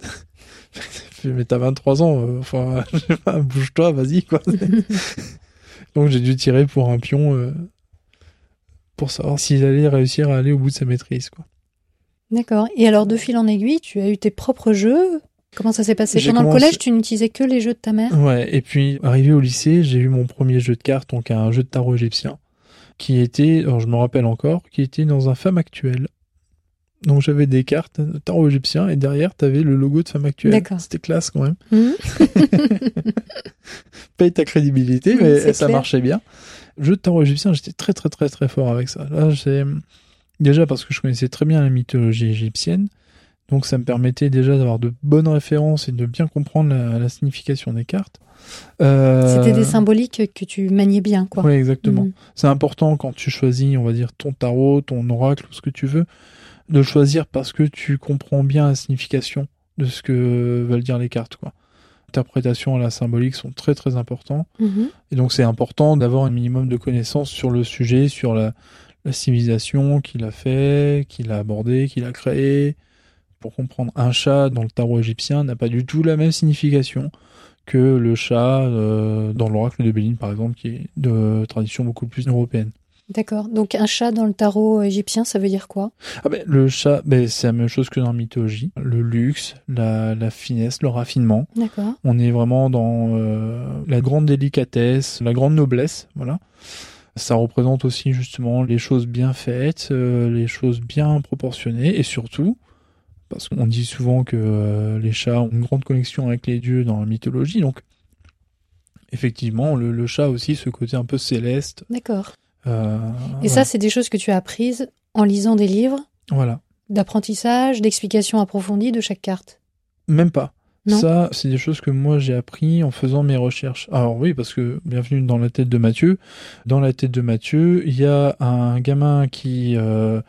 Mais t'as 23 ans, euh, enfin je sais pas, bouge-toi, vas-y quoi. Donc j'ai dû tirer pour un pion euh, pour savoir s'il allait réussir à aller au bout de sa maîtrise quoi. D'accord. Et alors, de fil en aiguille, tu as eu tes propres jeux? Comment ça s'est passé? Pendant le collège, tu n'utilisais que les jeux de ta mère? Ouais, et puis arrivé au lycée, j'ai eu mon premier jeu de cartes, donc un jeu de tarot égyptien, qui était, alors je me rappelle encore, qui était dans un femme actuelle. Donc j'avais des cartes tarot égyptien et derrière t'avais le logo de femme actuelle. D'accord. C'était classe quand même. Mhm. Paye ta crédibilité, mais ça clair. marchait bien. Jeu de tarot égyptien, j'étais très très très très fort avec ça. Là, j'ai déjà parce que je connaissais très bien la mythologie égyptienne, donc ça me permettait déjà d'avoir de bonnes références et de bien comprendre la, la signification des cartes. Euh, C'était des symboliques que tu maniais bien, quoi. Oui, exactement. Mhm. C'est important quand tu choisis, on va dire, ton tarot, ton oracle, ou ce que tu veux, de choisir parce que tu comprends bien la signification de ce que veulent dire les cartes, quoi. L'interprétation et la symbolique sont très très importants. Mhm. Et donc c'est important d'avoir un minimum de connaissances sur le sujet, sur la, la civilisation qu'il a fait, qu'il a abordé, qu'il a créé. Pour comprendre, un chat dans le tarot égyptien n'a pas du tout la même signification que le chat euh, dans l'oracle de Béline, par exemple, qui est de tradition beaucoup plus européenne. D'accord. Donc un chat dans le tarot égyptien, ça veut dire quoi? Ah ben, le chat, ben, c'est la même chose que dans la mythologie. Le luxe, la, la finesse, le raffinement. D'accord. On est vraiment dans euh, la grande délicatesse, la grande noblesse, voilà. Ça représente aussi justement les choses bien faites, euh, les choses bien proportionnées, et surtout, parce qu'on dit souvent que euh, les chats ont une grande connexion avec les dieux dans la mythologie, donc effectivement, le, le chat aussi ce côté un peu céleste. D'accord. euh, Et ça, c'est des choses que tu as apprises en lisant des livres voilà. d'apprentissage, d'explication approfondie de chaque carte? Même pas. Non. Ça, c'est des choses que moi j'ai appris en faisant mes recherches. Alors oui, parce que bienvenue dans la tête de Mathieu. Dans la tête de Mathieu, il y a un gamin qui euh,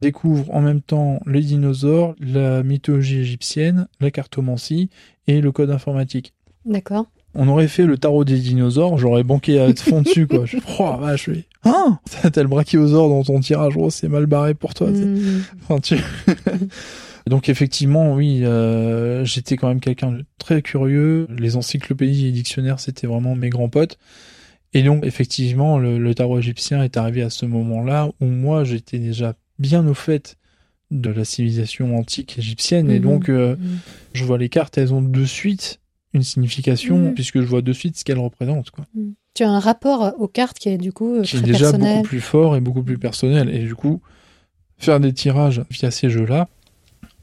découvre en même temps les dinosaures, la mythologie égyptienne, la cartomancie et le code informatique. D'accord. On aurait fait le tarot des dinosaures, j'aurais banqué à fond dessus quoi. Je, oh vache, oui. Hein T'as le brachiosaure dans ton tirage, oh, c'est mal barré pour toi. Mhm. Enfin, tu- Donc effectivement, oui, euh, j'étais quand même quelqu'un de très curieux. Les encyclopédies et dictionnaires, c'était vraiment mes grands potes. Et donc effectivement, le, le tarot égyptien est arrivé à ce moment-là où moi, j'étais déjà bien au fait de la civilisation antique égyptienne. Et Mhm. donc, euh, Mhm. je vois les cartes, elles ont de suite une signification, Mhm. puisque je vois de suite ce qu'elles représentent. Quoi. Tu as un rapport aux cartes qui est du coup Qui est déjà personnel. beaucoup plus fort et beaucoup plus personnel. Et du coup, faire des tirages via ces jeux-là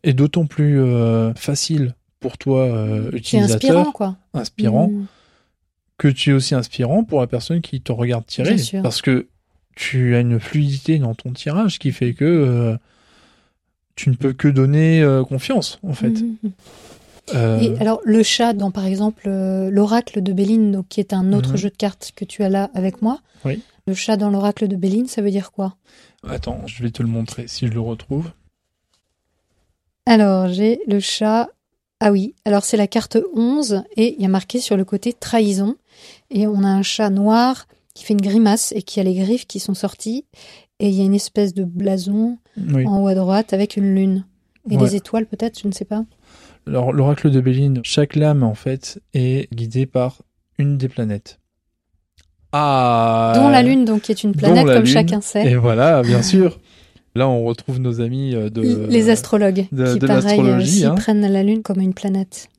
est d'autant plus euh, facile pour toi, euh, utilisateur, inspirant, quoi. inspirant, Mhm. que tu es aussi inspirant pour la personne qui te regarde tirer. Parce que tu as une fluidité dans ton tirage qui fait que euh, tu ne peux que donner euh, confiance, en fait. Euh, Et alors, le chat dans, par exemple, euh, l'oracle de Béline, donc, qui est un autre Mhm. jeu de cartes que tu as là avec moi. Oui. Le chat dans l'oracle de Béline, ça veut dire quoi? Attends, je vais te le montrer si je le retrouve. Alors, j'ai le chat. Ah oui, alors c'est la carte 11 et il y a marqué sur le côté trahison. Et on a un chat noir qui fait une grimace et qui a les griffes qui sont sorties. Et il y a une espèce de blason Oui. en haut à droite avec une lune. Et Ouais. des étoiles peut-être, je ne sais pas. Alors, l'oracle de Béline, chaque lame, en fait, est guidée par une des planètes. Ah Dont la lune, donc, qui est une planète, la comme Lune. chacun sait. Et voilà, bien sûr. Là, on retrouve nos amis euh, de... Les astrologues, de- qui, de pareil, l'astrologie, aussi hein. prennent la lune comme une planète.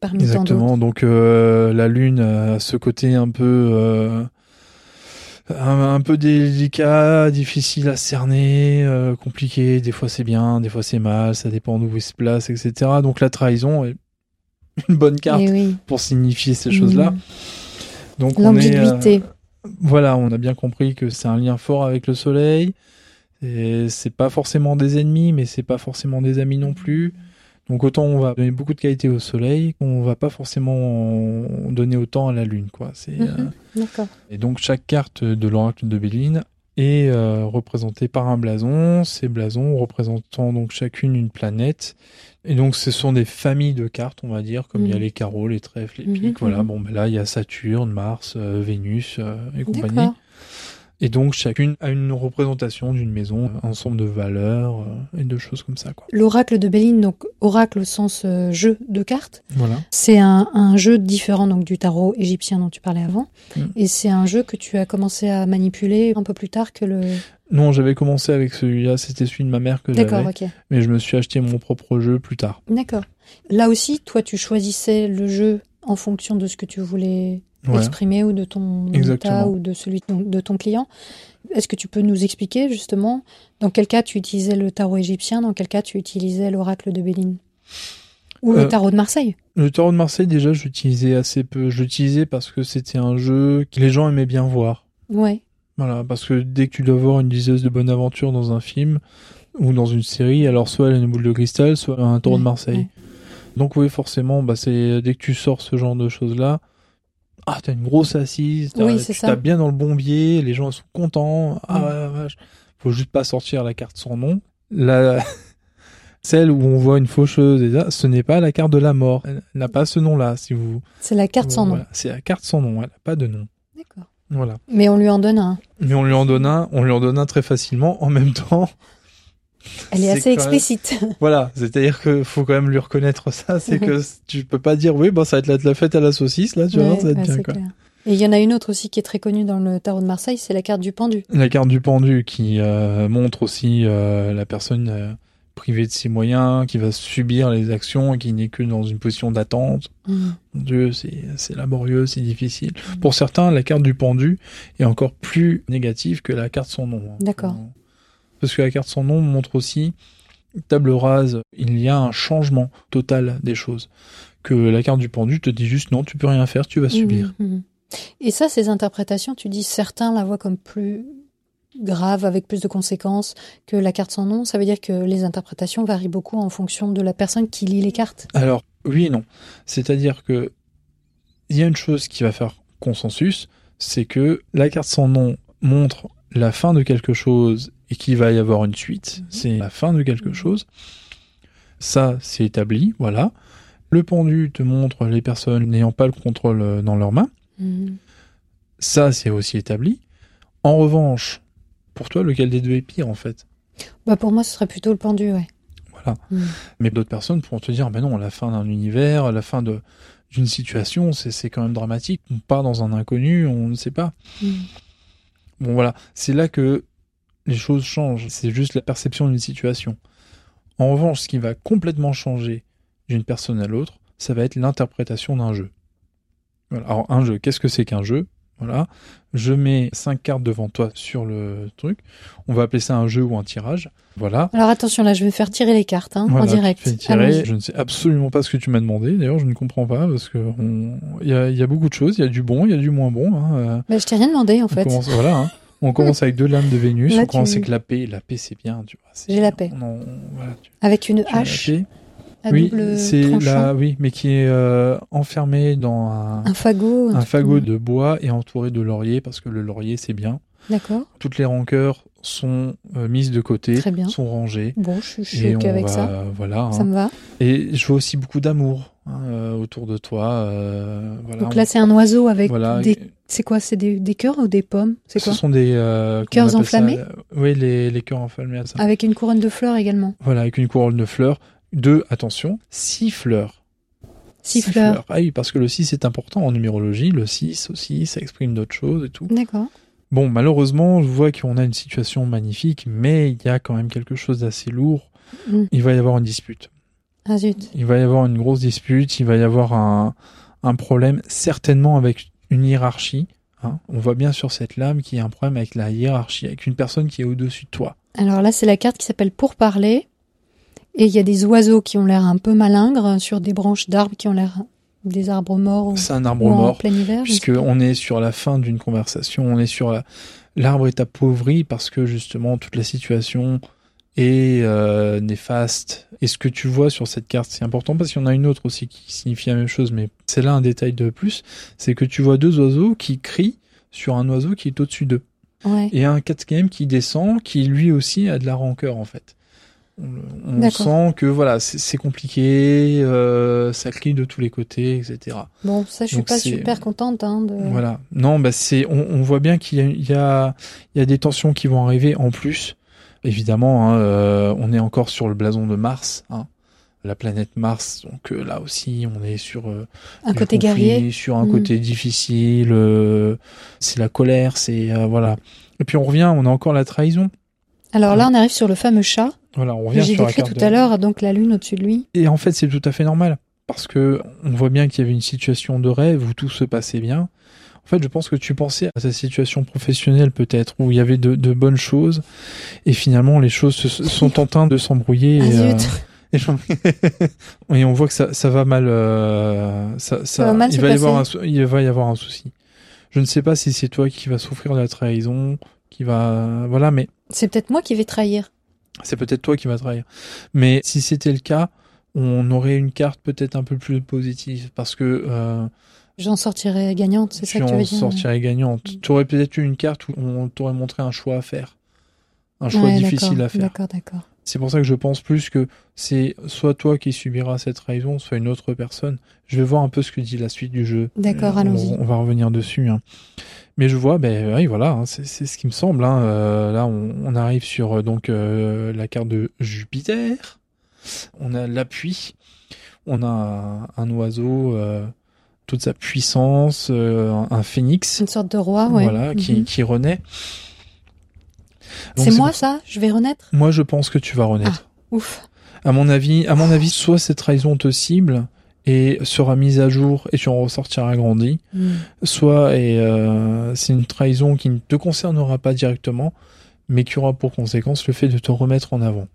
Parmi tant d'autres. Exactement. Donc, euh, la Lune a ce côté un peu... euh, un, un peu délicat, difficile à cerner, euh, compliqué. Des fois, c'est bien, des fois, c'est mal. Ça dépend d'où il se place, etc. Donc, la trahison est une bonne carte oui. pour signifier ces choses-là. Mm. Donc, on est... euh, L'ambiguïté. Voilà, on a bien compris que c'est un lien fort avec le soleil. C'est pas forcément des ennemis, mais c'est pas forcément des amis non plus. Donc autant on va donner beaucoup de qualité au soleil, on va pas forcément en donner autant à la lune, quoi. C'est Mhm. euh, et donc chaque carte de l'oracle de Béline est euh, représentée par un blason. Ces blasons représentant donc chacune une planète. Et donc ce sont des familles de cartes, on va dire, comme il y a Mhm. les carreaux, les trèfles, les Mhm, piques. Voilà. Bon, ben là il y a Saturne, Mars, euh, Vénus et compagnie. D'accord. Et donc chacune a une représentation d'une maison, un ensemble de valeurs euh, et de choses comme ça. Quoi. L'oracle de Béline, donc oracle au sens euh, jeu de cartes, Voilà. c'est un, un jeu différent donc du tarot égyptien dont tu parlais avant. Mm. Et c'est un jeu que tu as commencé à manipuler un peu plus tard que le. Non, j'avais commencé avec celui-là, c'était celui de ma mère que D'accord, j'avais, ok. mais je me suis acheté mon propre jeu plus tard. D'accord. Là aussi, toi, tu choisissais le jeu en fonction de ce que tu voulais Ouais. exprimer ou de ton Exactement. état ou de celui de ton, de ton client. est-ce que tu peux nous expliquer justement dans quel cas tu utilisais le tarot égyptien, dans quel cas tu utilisais l'oracle de Béline Ou le Euh, tarot de Marseille? Le tarot de Marseille, déjà, j'utilisais assez peu. Je l'utilisais parce que c'était un jeu que les gens aimaient bien voir. Ouais. Voilà, parce que dès que tu dois voir une diseuse de bonne aventure dans un film ou dans une série, alors soit elle a une boule de cristal, soit un taureau de Marseille. ouais. Donc oui, forcément, bah c'est dès que tu sors ce genre de choses là, ah t'as une grosse assise, Oui, c'est tu tapes bien dans le bon biais, les gens sont contents. Ah Ouais. ouais, la vache. Faut juste pas sortir la carte sans nom. La celle où on voit une faucheuse, ce n'est pas la carte de la mort. Elle n'a pas ce nom-là, si vous. C'est la carte sans nom. C'est la carte sans nom. Elle n'a pas de nom. D'accord. Voilà. Mais on lui en donne un. Mais on lui en donne un, on lui en donne un très facilement. En même temps, Elle est, assez même- explicite. voilà, c'est-à-dire que faut quand même lui reconnaître ça, c'est que tu peux pas dire oui, bon ça va être la, la fête à la saucisse là, tu vois, ça va être bien quoi. clair. Et il y en a une autre aussi qui est très connue dans le tarot de Marseille, c'est la carte du pendu. La carte du pendu qui euh, montre aussi euh, la personne euh, privée de ses moyens, qui va subir les actions et qui n'est que dans une position d'attente. Mhm. Mon Dieu, c'est laborieux, c'est difficile. Pour certains, la carte du pendu est encore plus négative que la carte sans nom. hein. D'accord. Parce que la carte sans nom montre aussi table rase, il y a un changement total des choses. Que la carte du pendu te dit juste non, tu peux rien faire, tu vas subir. Et ça, ces interprétations, tu dis certains la voient comme plus grave, avec plus de conséquences que la carte sans nom. Ça veut dire que les interprétations varient beaucoup en fonction de la personne qui lit les cartes. Alors, oui et non. C'est-à-dire que il y a une chose qui va faire consensus, c'est que la carte sans nom montre la fin de quelque chose et qu'il va y avoir une suite. C'est la fin de quelque chose. Ça, c'est établi, voilà. Le pendu te montre les personnes n'ayant pas le contrôle euh, dans leurs mains. Mhm. Ça, c'est aussi établi. En revanche, pour toi, lequel des deux est pire, en fait? Bah pour moi, ce serait plutôt le pendu, ouais. Voilà. Mhm. Mais d'autres personnes pourront te dire, ben non, la fin d'un univers, la fin de d'une situation, c'est quand même dramatique. On part dans un inconnu, on ne sait pas. Mhm. Bon, voilà. C'est là que les choses changent. C'est juste la perception d'une situation. En revanche, ce qui va complètement changer d'une personne à l'autre, ça va être l'interprétation d'un jeu. Voilà. Alors, un jeu, qu'est-ce que c'est qu'un jeu? Voilà. Je mets cinq cartes devant toi sur le truc. On va appeler ça un jeu ou un tirage. Voilà. Alors attention, là, je vais faire tirer les cartes hein, Voilà, en direct. tirer. Je ne sais absolument pas ce que tu m'as demandé. D'ailleurs, je ne comprends pas parce que on- y y a beaucoup de choses. Il y a du bon, il y a du moins bon. hein. Euh, Bah, je t'ai rien demandé, en on fait. commence, voilà. hein. On commence avec deux lames de Vénus. Là, on commence tu- avec la paix. La paix, c'est bien. Tu vois. c'est- J'ai la paix. on en- voilà, tu- Avec une hache à Oui, c'est oui, mais qui est euh, enfermée dans un, Un fagot. un de bois et entouré de laurier parce que le laurier, c'est bien. D'accord. Toutes les rancœurs sont euh, mises de côté, Très bien. sont rangées. Bon, je suis, avec va, ça. voilà. Ça hein. me va. Et je vois aussi beaucoup d'amour hein, euh, autour de toi. euh, voilà. Donc là, c'est un oiseau avec voilà. des. C'est quoi? C'est des, des cœurs ou des pommes? C'est Ce quoi? sont des euh, Cœurs ça? enflammés? Oui, les, les cœurs enflammés ça. Avec une couronne de fleurs également? Voilà, avec une couronne de fleurs. Deux, attention, six fleurs. Six fleurs. Ah oui, parce que le 6 est important en numérologie. Le 6 aussi, ça exprime d'autres choses et tout. D'accord. Bon, malheureusement, je vois qu'on a une situation magnifique, mais il y a quand même quelque chose d'assez lourd. Mm. Il va y avoir une dispute. Ah zut. Il va y avoir une grosse dispute, il va y avoir un, un problème certainement avec une hiérarchie. hein. On voit bien sur cette lame qu'il y a un problème avec la hiérarchie, avec une personne qui est au-dessus de toi. Alors là, c'est la carte qui s'appelle Pour parler. Et il y a des oiseaux qui ont l'air un peu malingres sur des branches d'arbres qui ont l'air des arbres morts C'est un arbre ou en mort, plein hiver. je puisque sais pas. on est sur la fin d'une conversation, on est sur la... l'arbre est appauvri parce que justement toute la situation est euh, néfaste. Et ce que tu vois sur cette carte, c'est important? Parce qu'il y en a une autre aussi qui signifie la même chose, mais c'est là un détail de plus, c'est que tu vois deux oiseaux qui crient sur un oiseau qui est au-dessus d'eux. Ouais. Et un quatrième qui descend, qui lui aussi a de la rancœur en fait. On, sent que voilà, c'est compliqué, euh, ça crie de tous les côtés, etc. Bon, ça, je suis pas super contente. Hein, de... Voilà. Non, bah c'est, on, on voit bien qu'il y y a, il y a des tensions qui vont arriver en plus. Évidemment, hein, euh, on est encore sur le blason de Mars, hein, la planète Mars. Donc euh, là aussi, on est sur euh, Un côté conflit, guerrier. sur un Mm. côté difficile. euh, c'est la colère, c'est euh, voilà. Et puis on revient, on a encore la trahison. Alors là, on arrive sur le fameux chat. Voilà, on revient J'ai sur la décrit tout de- à l'heure, donc la lune au-dessus de lui. Et en fait, c'est tout à fait normal. Parce que on voit bien qu'il y avait une situation de rêve où tout se passait bien. En fait, je pense que tu pensais à ta situation professionnelle peut-être, où il y avait de, de bonnes choses, et finalement les choses se- sont en train de s'embrouiller. Ah, et, euh, et, je- et on voit que ça, ça va mal. euh, ça, ça, va mal il va y avoir un, il va y avoir un souci. Je ne sais pas si c'est toi qui va souffrir de la trahison, qui va, voilà, mais C'est peut-être moi qui vais trahir. c'est peut-être toi qui va trahir. Mais si c'était le cas, on aurait une carte peut-être un peu plus positive parce que euh, J'en sortirai gagnante, c'est ça que tu veux dire sortirais gagnante. Tu aurais peut-être eu une carte où on t'aurait montré un choix à faire. Un choix Ouais, difficile à faire. D'accord, d'accord. C'est pour ça que je pense plus que c'est soit toi qui subiras cette trahison, soit une autre personne. Je vais voir un peu ce que dit la suite du jeu. D'accord, Euh, allons-y. On, va revenir dessus. hein. Mais je vois, ben oui, voilà, hein, c'est c'est ce qui me semble. hein. Euh, là, on, on arrive sur euh, donc euh, la carte de Jupiter. On a l'appui. On a un, oiseau, euh, toute sa puissance, euh, un, phénix, Une sorte de roi, ouais. voilà, qui, Mhm. qui renaît. C'est moi pour- ça? Je vais renaître? Moi, je pense que tu vas renaître. Ouf. À mon avis, à mon avis, soit cette trahison te cible et sera mise à jour et tu en ressortiras grandi, Hmm. soit et euh, c'est une trahison qui ne te concernera pas directement, mais qui aura pour conséquence le fait de te remettre en avant.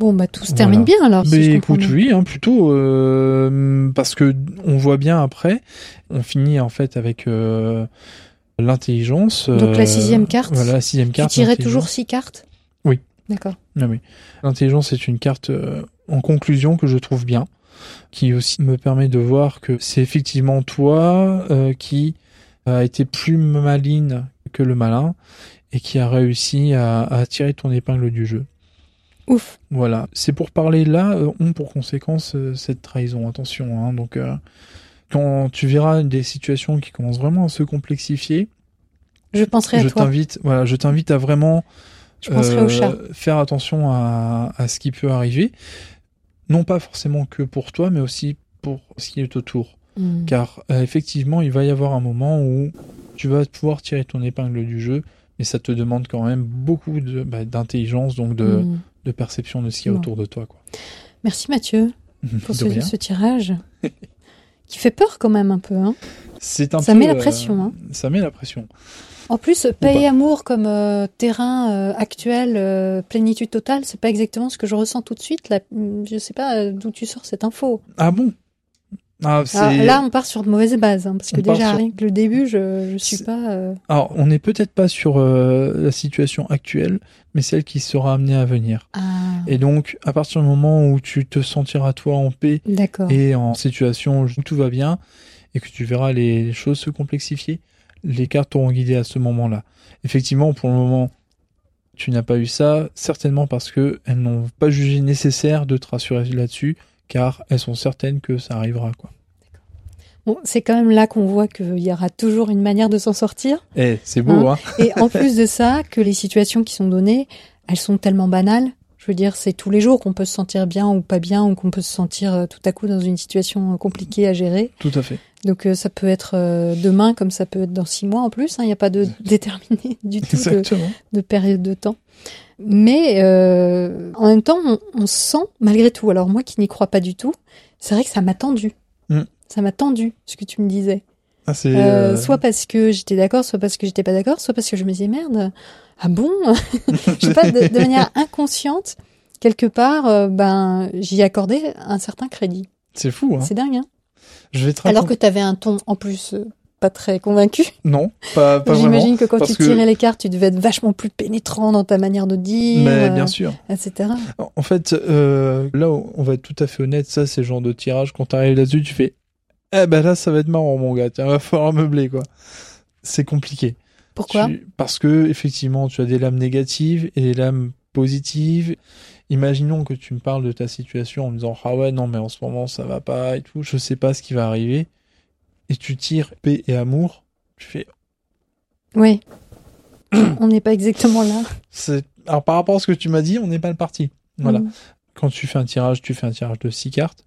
Bon, bah tout se Voilà. termine bien alors, si mais je écoute, oui, hein, plutôt euh, parce que on voit bien après, on finit en fait avec euh, l'intelligence. Donc, la euh, sixième carte, Voilà, la sixième Tu carte. tirais l'intelligence. toujours six cartes? Oui. D'accord. Ah oui. L'intelligence est une carte euh, en conclusion que je trouve bien, qui aussi me permet de voir que c'est effectivement toi euh, qui a été plus maligne que le malin et qui a réussi à, à tirer ton épingle du jeu. Ouf. Voilà. C'est pour parler là, euh, ont pour conséquence euh, cette trahison. Attention. Hein, donc, euh, quand tu verras des situations qui commencent vraiment à se complexifier, Je penserai je à toi. t'invite, voilà, je t'invite à vraiment Je euh, faire attention à, à ce qui peut arriver, non pas forcément que pour toi, mais aussi pour ce qui est autour. Hmm. Car euh, effectivement, il va y avoir un moment où tu vas pouvoir tirer ton épingle du jeu, mais ça te demande quand même beaucoup bah, d'intelligence, donc de, Hmm. De perception de ce qu'il y a autour de toi. Quoi. Merci Mathieu pour ce, tirage qui fait peur quand même un peu. Hein. Un Ça peu, met la euh, pression, hein. Ça met la pression. En plus, paix et amour comme euh, terrain euh, actuel, euh, plénitude totale, c'est pas exactement ce que je ressens tout de suite. Là, Hmm, je sais pas d'où tu sors cette info. Ah bon? Ah, Alors, là, on part sur de mauvaises bases, hein, parce que On déjà sur- rien que le début, je je suis pas. euh, Alors, on n'est peut-être pas sur euh, la situation actuelle, mais celle qui sera amenée à venir. Ah, Et donc, à partir du moment où tu te sentiras toi en paix et en situation où tout va bien, et que tu verras les choses se complexifier, les cartes t'auront guidé à ce moment-là. Effectivement, pour le moment, tu n'as pas eu ça, certainement parce que elles n'ont pas jugé nécessaire de te rassurer là-dessus, car elles sont certaines que ça arrivera, quoi. Bon, c'est quand même là qu'on voit qu'il y aura toujours une manière de s'en sortir. Eh, c'est beau, hein, Et en plus de ça, que les situations qui sont données, elles sont tellement banales. Je veux dire, c'est tous les jours qu'on peut se sentir bien ou pas bien, ou qu'on peut se sentir euh, tout à coup dans une situation euh, compliquée à gérer. Tout à fait. Donc euh, ça peut être euh, demain comme ça peut être dans six mois en plus. hein. Il n'y a pas de déterminé du tout de, période de temps. Mais euh, en même temps, on, on sent malgré tout. Alors moi qui n'y crois pas du tout, c'est vrai que ça m'a tendu. Mm. Ça m'a tendu ce que tu me disais. Ah, c'est, Euh, euh, Soit parce que j'étais d'accord, soit parce que j'étais pas d'accord, soit parce que je me disais merde. Ah bon? Je sais pas, de, de manière inconsciente, quelque part, euh, ben j'y accordais un certain crédit. c'est fou, hein. C'est dingue. Hein Je vais te Alors que raconter- tu avais un ton en plus euh, pas très convaincu. Non, pas, pas vraiment. J'imagine que quand tu que- tirais les cartes, tu devais être vachement plus pénétrant dans ta manière de dire, Mais euh, bien sûr. etc. En fait, là, on va être tout à fait honnête, ça, c'est le genre de tirage, quand t'arrives là-dessus, tu fais, eh ben là, ça va être marrant, mon gars, tiens, va falloir meubler, quoi. C'est compliqué. Pourquoi Tu- Parce que, effectivement, tu as des lames négatives et des lames positives. Imaginons que tu me parles de ta situation en me disant, ah ouais, non, mais en ce moment, ça va pas et tout, je sais pas ce qui va arriver. Et tu tires paix et amour, tu fais, Oui. On n'est pas exactement là. c'est, alors par rapport à ce que tu m'as dit, on n'est pas le parti. Voilà. Mm. quand tu fais un tirage, tu fais un tirage de 6 cartes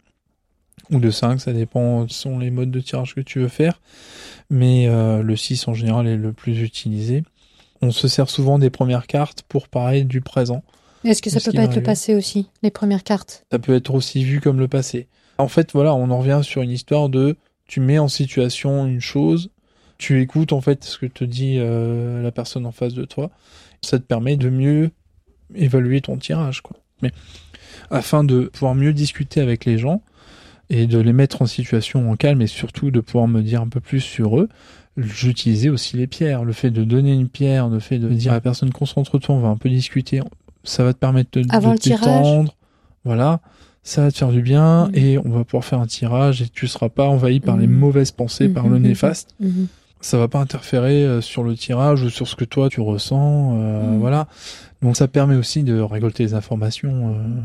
ou de 5, ça dépend, ce sont les modes de tirage que tu veux faire. Mais euh, le 6 en général est le plus utilisé. On se sert souvent des premières cartes pour parler du présent. Est-ce que ça peut pas être le passé aussi, les premières cartes? Ça peut être aussi vu comme le passé. En fait, voilà, on en revient sur une histoire de tu mets en situation une chose, Tu écoutes en fait ce que te dit euh, la personne en face de toi. Ça te permet de mieux évaluer ton tirage, quoi. Mais afin de pouvoir mieux discuter avec les gens et de les mettre en situation en calme et surtout de pouvoir me dire un peu plus sur eux, j'utilisais aussi les pierres. Le fait de donner une pierre, le fait de dire à la personne concentre-toi, on va un peu discuter, ça va te permettre de, Avant de t'étendre. Voilà. Ça va te faire du bien Mhm. et on va pouvoir faire un tirage et tu seras pas envahi par les Mhm. mauvaises pensées, par le Mhm, mhm, néfaste. Ça va pas interférer euh, sur le tirage ou sur ce que toi tu ressens. euh, Mhm. Voilà. Donc ça permet aussi de récolter des informations euh,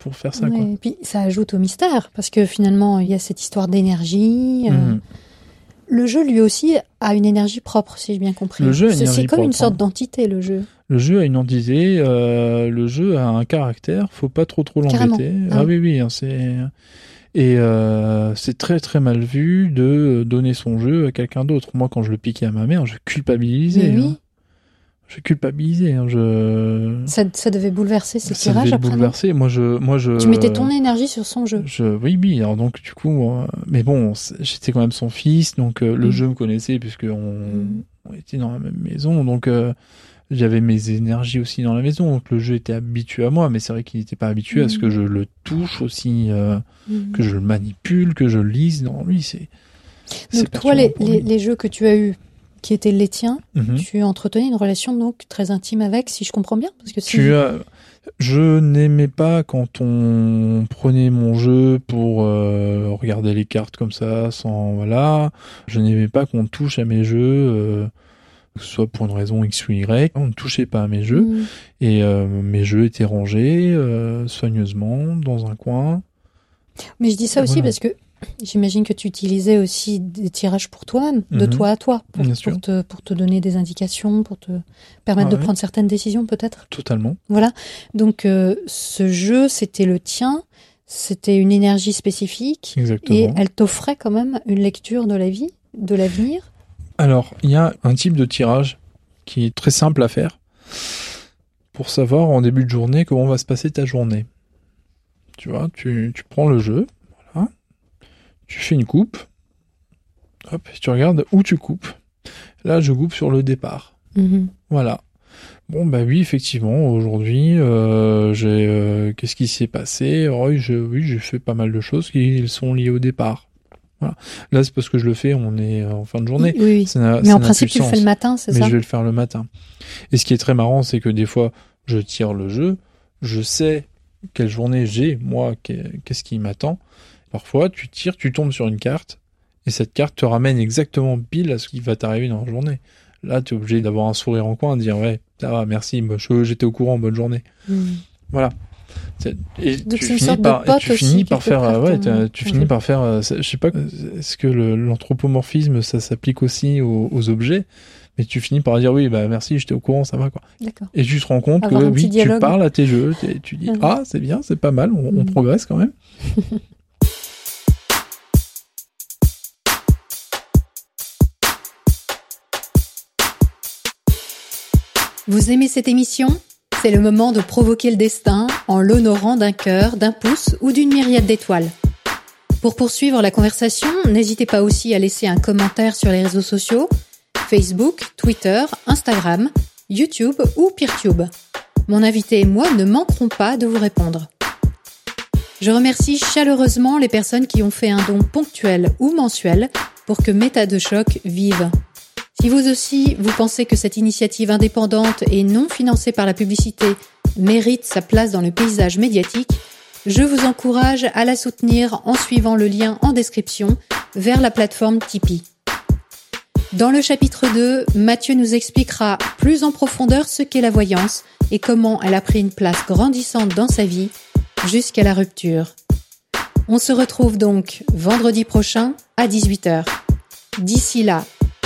pour faire ça. Ouais, Quoi. Et puis ça ajoute au mystère, parce que finalement, il y a cette histoire d'énergie. euh, Mhm. Le jeu, lui aussi, a une énergie propre, si j'ai bien compris. Le jeu C'est- comme une sorte hein. d'entité, le jeu. Le jeu a une entité, euh, le jeu a un caractère, faut pas trop trop l'embêter. Ah Ah oui oui, hein, c'est et euh, c'est très très mal vu de donner son jeu à quelqu'un d'autre. Moi, quand je le piquais à ma mère, je culpabilisais. Oui. hein. Je culpabilisais. hein, Je Ça, ça devait bouleverser ses ça tirages devait après. non bouleverser. Moi, je moi je. Tu mettais ton énergie sur son jeu. Je, oui, oui. Alors donc du coup, euh, mais bon, j'étais quand même son fils, donc euh, le Mm. jeu me connaissait puisque on, Mm. on était dans la même maison, donc euh, j'avais mes énergies aussi dans la maison, donc le jeu était habitué à moi, mais c'est vrai qu'il n'était pas habitué à ce Mm. que je le touche aussi, euh, que je le manipule, que je le lise dans lui. C'est Donc toi, les, les jeux que tu as eus, qui étaient les tiens, Mhm. tu entretenais une relation donc très intime avec, si je comprends bien, parce que si Tu. Je n'aimais pas quand on prenait mon jeu pour euh, regarder les cartes comme ça, sans voilà. Je n'aimais pas qu'on touche à mes jeux, euh, que ce soit pour une raison X ou Y. On ne touchait pas à mes jeux Mhm. et euh, mes jeux étaient rangés soigneusement dans un coin. Mais je dis ça aussi Voilà. parce que j'imagine que tu utilisais aussi des tirages pour toi-même, de Mhm. toi à toi, pour, te, pour te donner des indications, pour te permettre Ah de ouais. prendre certaines décisions peut-être? Totalement. Voilà. Donc euh, ce jeu, c'était le tien, c'était une énergie spécifique Exactement. et elle t'offrait quand même une lecture de la vie, de l'avenir? Alors, il y a un type de tirage qui est très simple à faire pour savoir en début de journée comment va se passer ta journée. Tu vois, tu, tu prends le jeu, tu fais une coupe, hop, tu regardes où tu coupes. Là, je coupe sur le départ. Mhm. Voilà. Bon, bah oui, effectivement, aujourd'hui, euh, j'ai. euh, Qu'est-ce qui s'est passé? Oh, Oui, je, oui, j'ai fait pas mal de choses qui sont liées au départ. Voilà. Là, c'est parce que je le fais, on est en fin de journée. Oui, oui. Ça Mais en principe, tu le fais le matin, c'est Mais ça? je vais le faire le matin. Et ce qui est très marrant, c'est que des fois, je tire le jeu, je sais quelle journée j'ai, moi, qu'est- qu'est-ce qui m'attend. Parfois, tu tires, tu tombes sur une carte, et cette carte te ramène exactement pile à ce qui va t'arriver dans la journée. Là, tu es obligé d'avoir un sourire en coin, de dire ouais, ça va, merci, bah, j'étais au courant, bonne journée. Mhm. Voilà. Et Donc tu finis par, tu finis faire, ouais, tu finis par faire, je sais pas, est-ce que le- l'anthropomorphisme ça s'applique aussi aux, aux objets, mais tu finis par dire oui, bah merci, j'étais au courant, ça va quoi. Et tu te rends compte Avoir que oui, tu parles à tes jeux, tu dis Mhm. ah c'est bien, c'est pas mal, on, on Mhm. progresse quand même. Vous aimez cette émission? C'est le moment de provoquer le destin en l'honorant d'un cœur, d'un pouce ou d'une myriade d'étoiles. Pour poursuivre la conversation, n'hésitez pas aussi à laisser un commentaire sur les réseaux sociaux, Facebook, Twitter, Instagram, YouTube ou Peertube. Mon invité et moi ne manquerons pas de vous répondre. Je remercie chaleureusement les personnes qui ont fait un don ponctuel ou mensuel pour que Méta de choc vive. Si vous aussi, vous pensez que cette initiative indépendante et non financée par la publicité mérite sa place dans le paysage médiatique, je vous encourage à la soutenir en suivant le lien en description vers la plateforme Tipeee. Dans le chapitre 2, Mathieu nous expliquera plus en profondeur ce qu'est la voyance et comment elle a pris une place grandissante dans sa vie jusqu'à la rupture. On se retrouve donc vendredi prochain à 18h. D'ici là,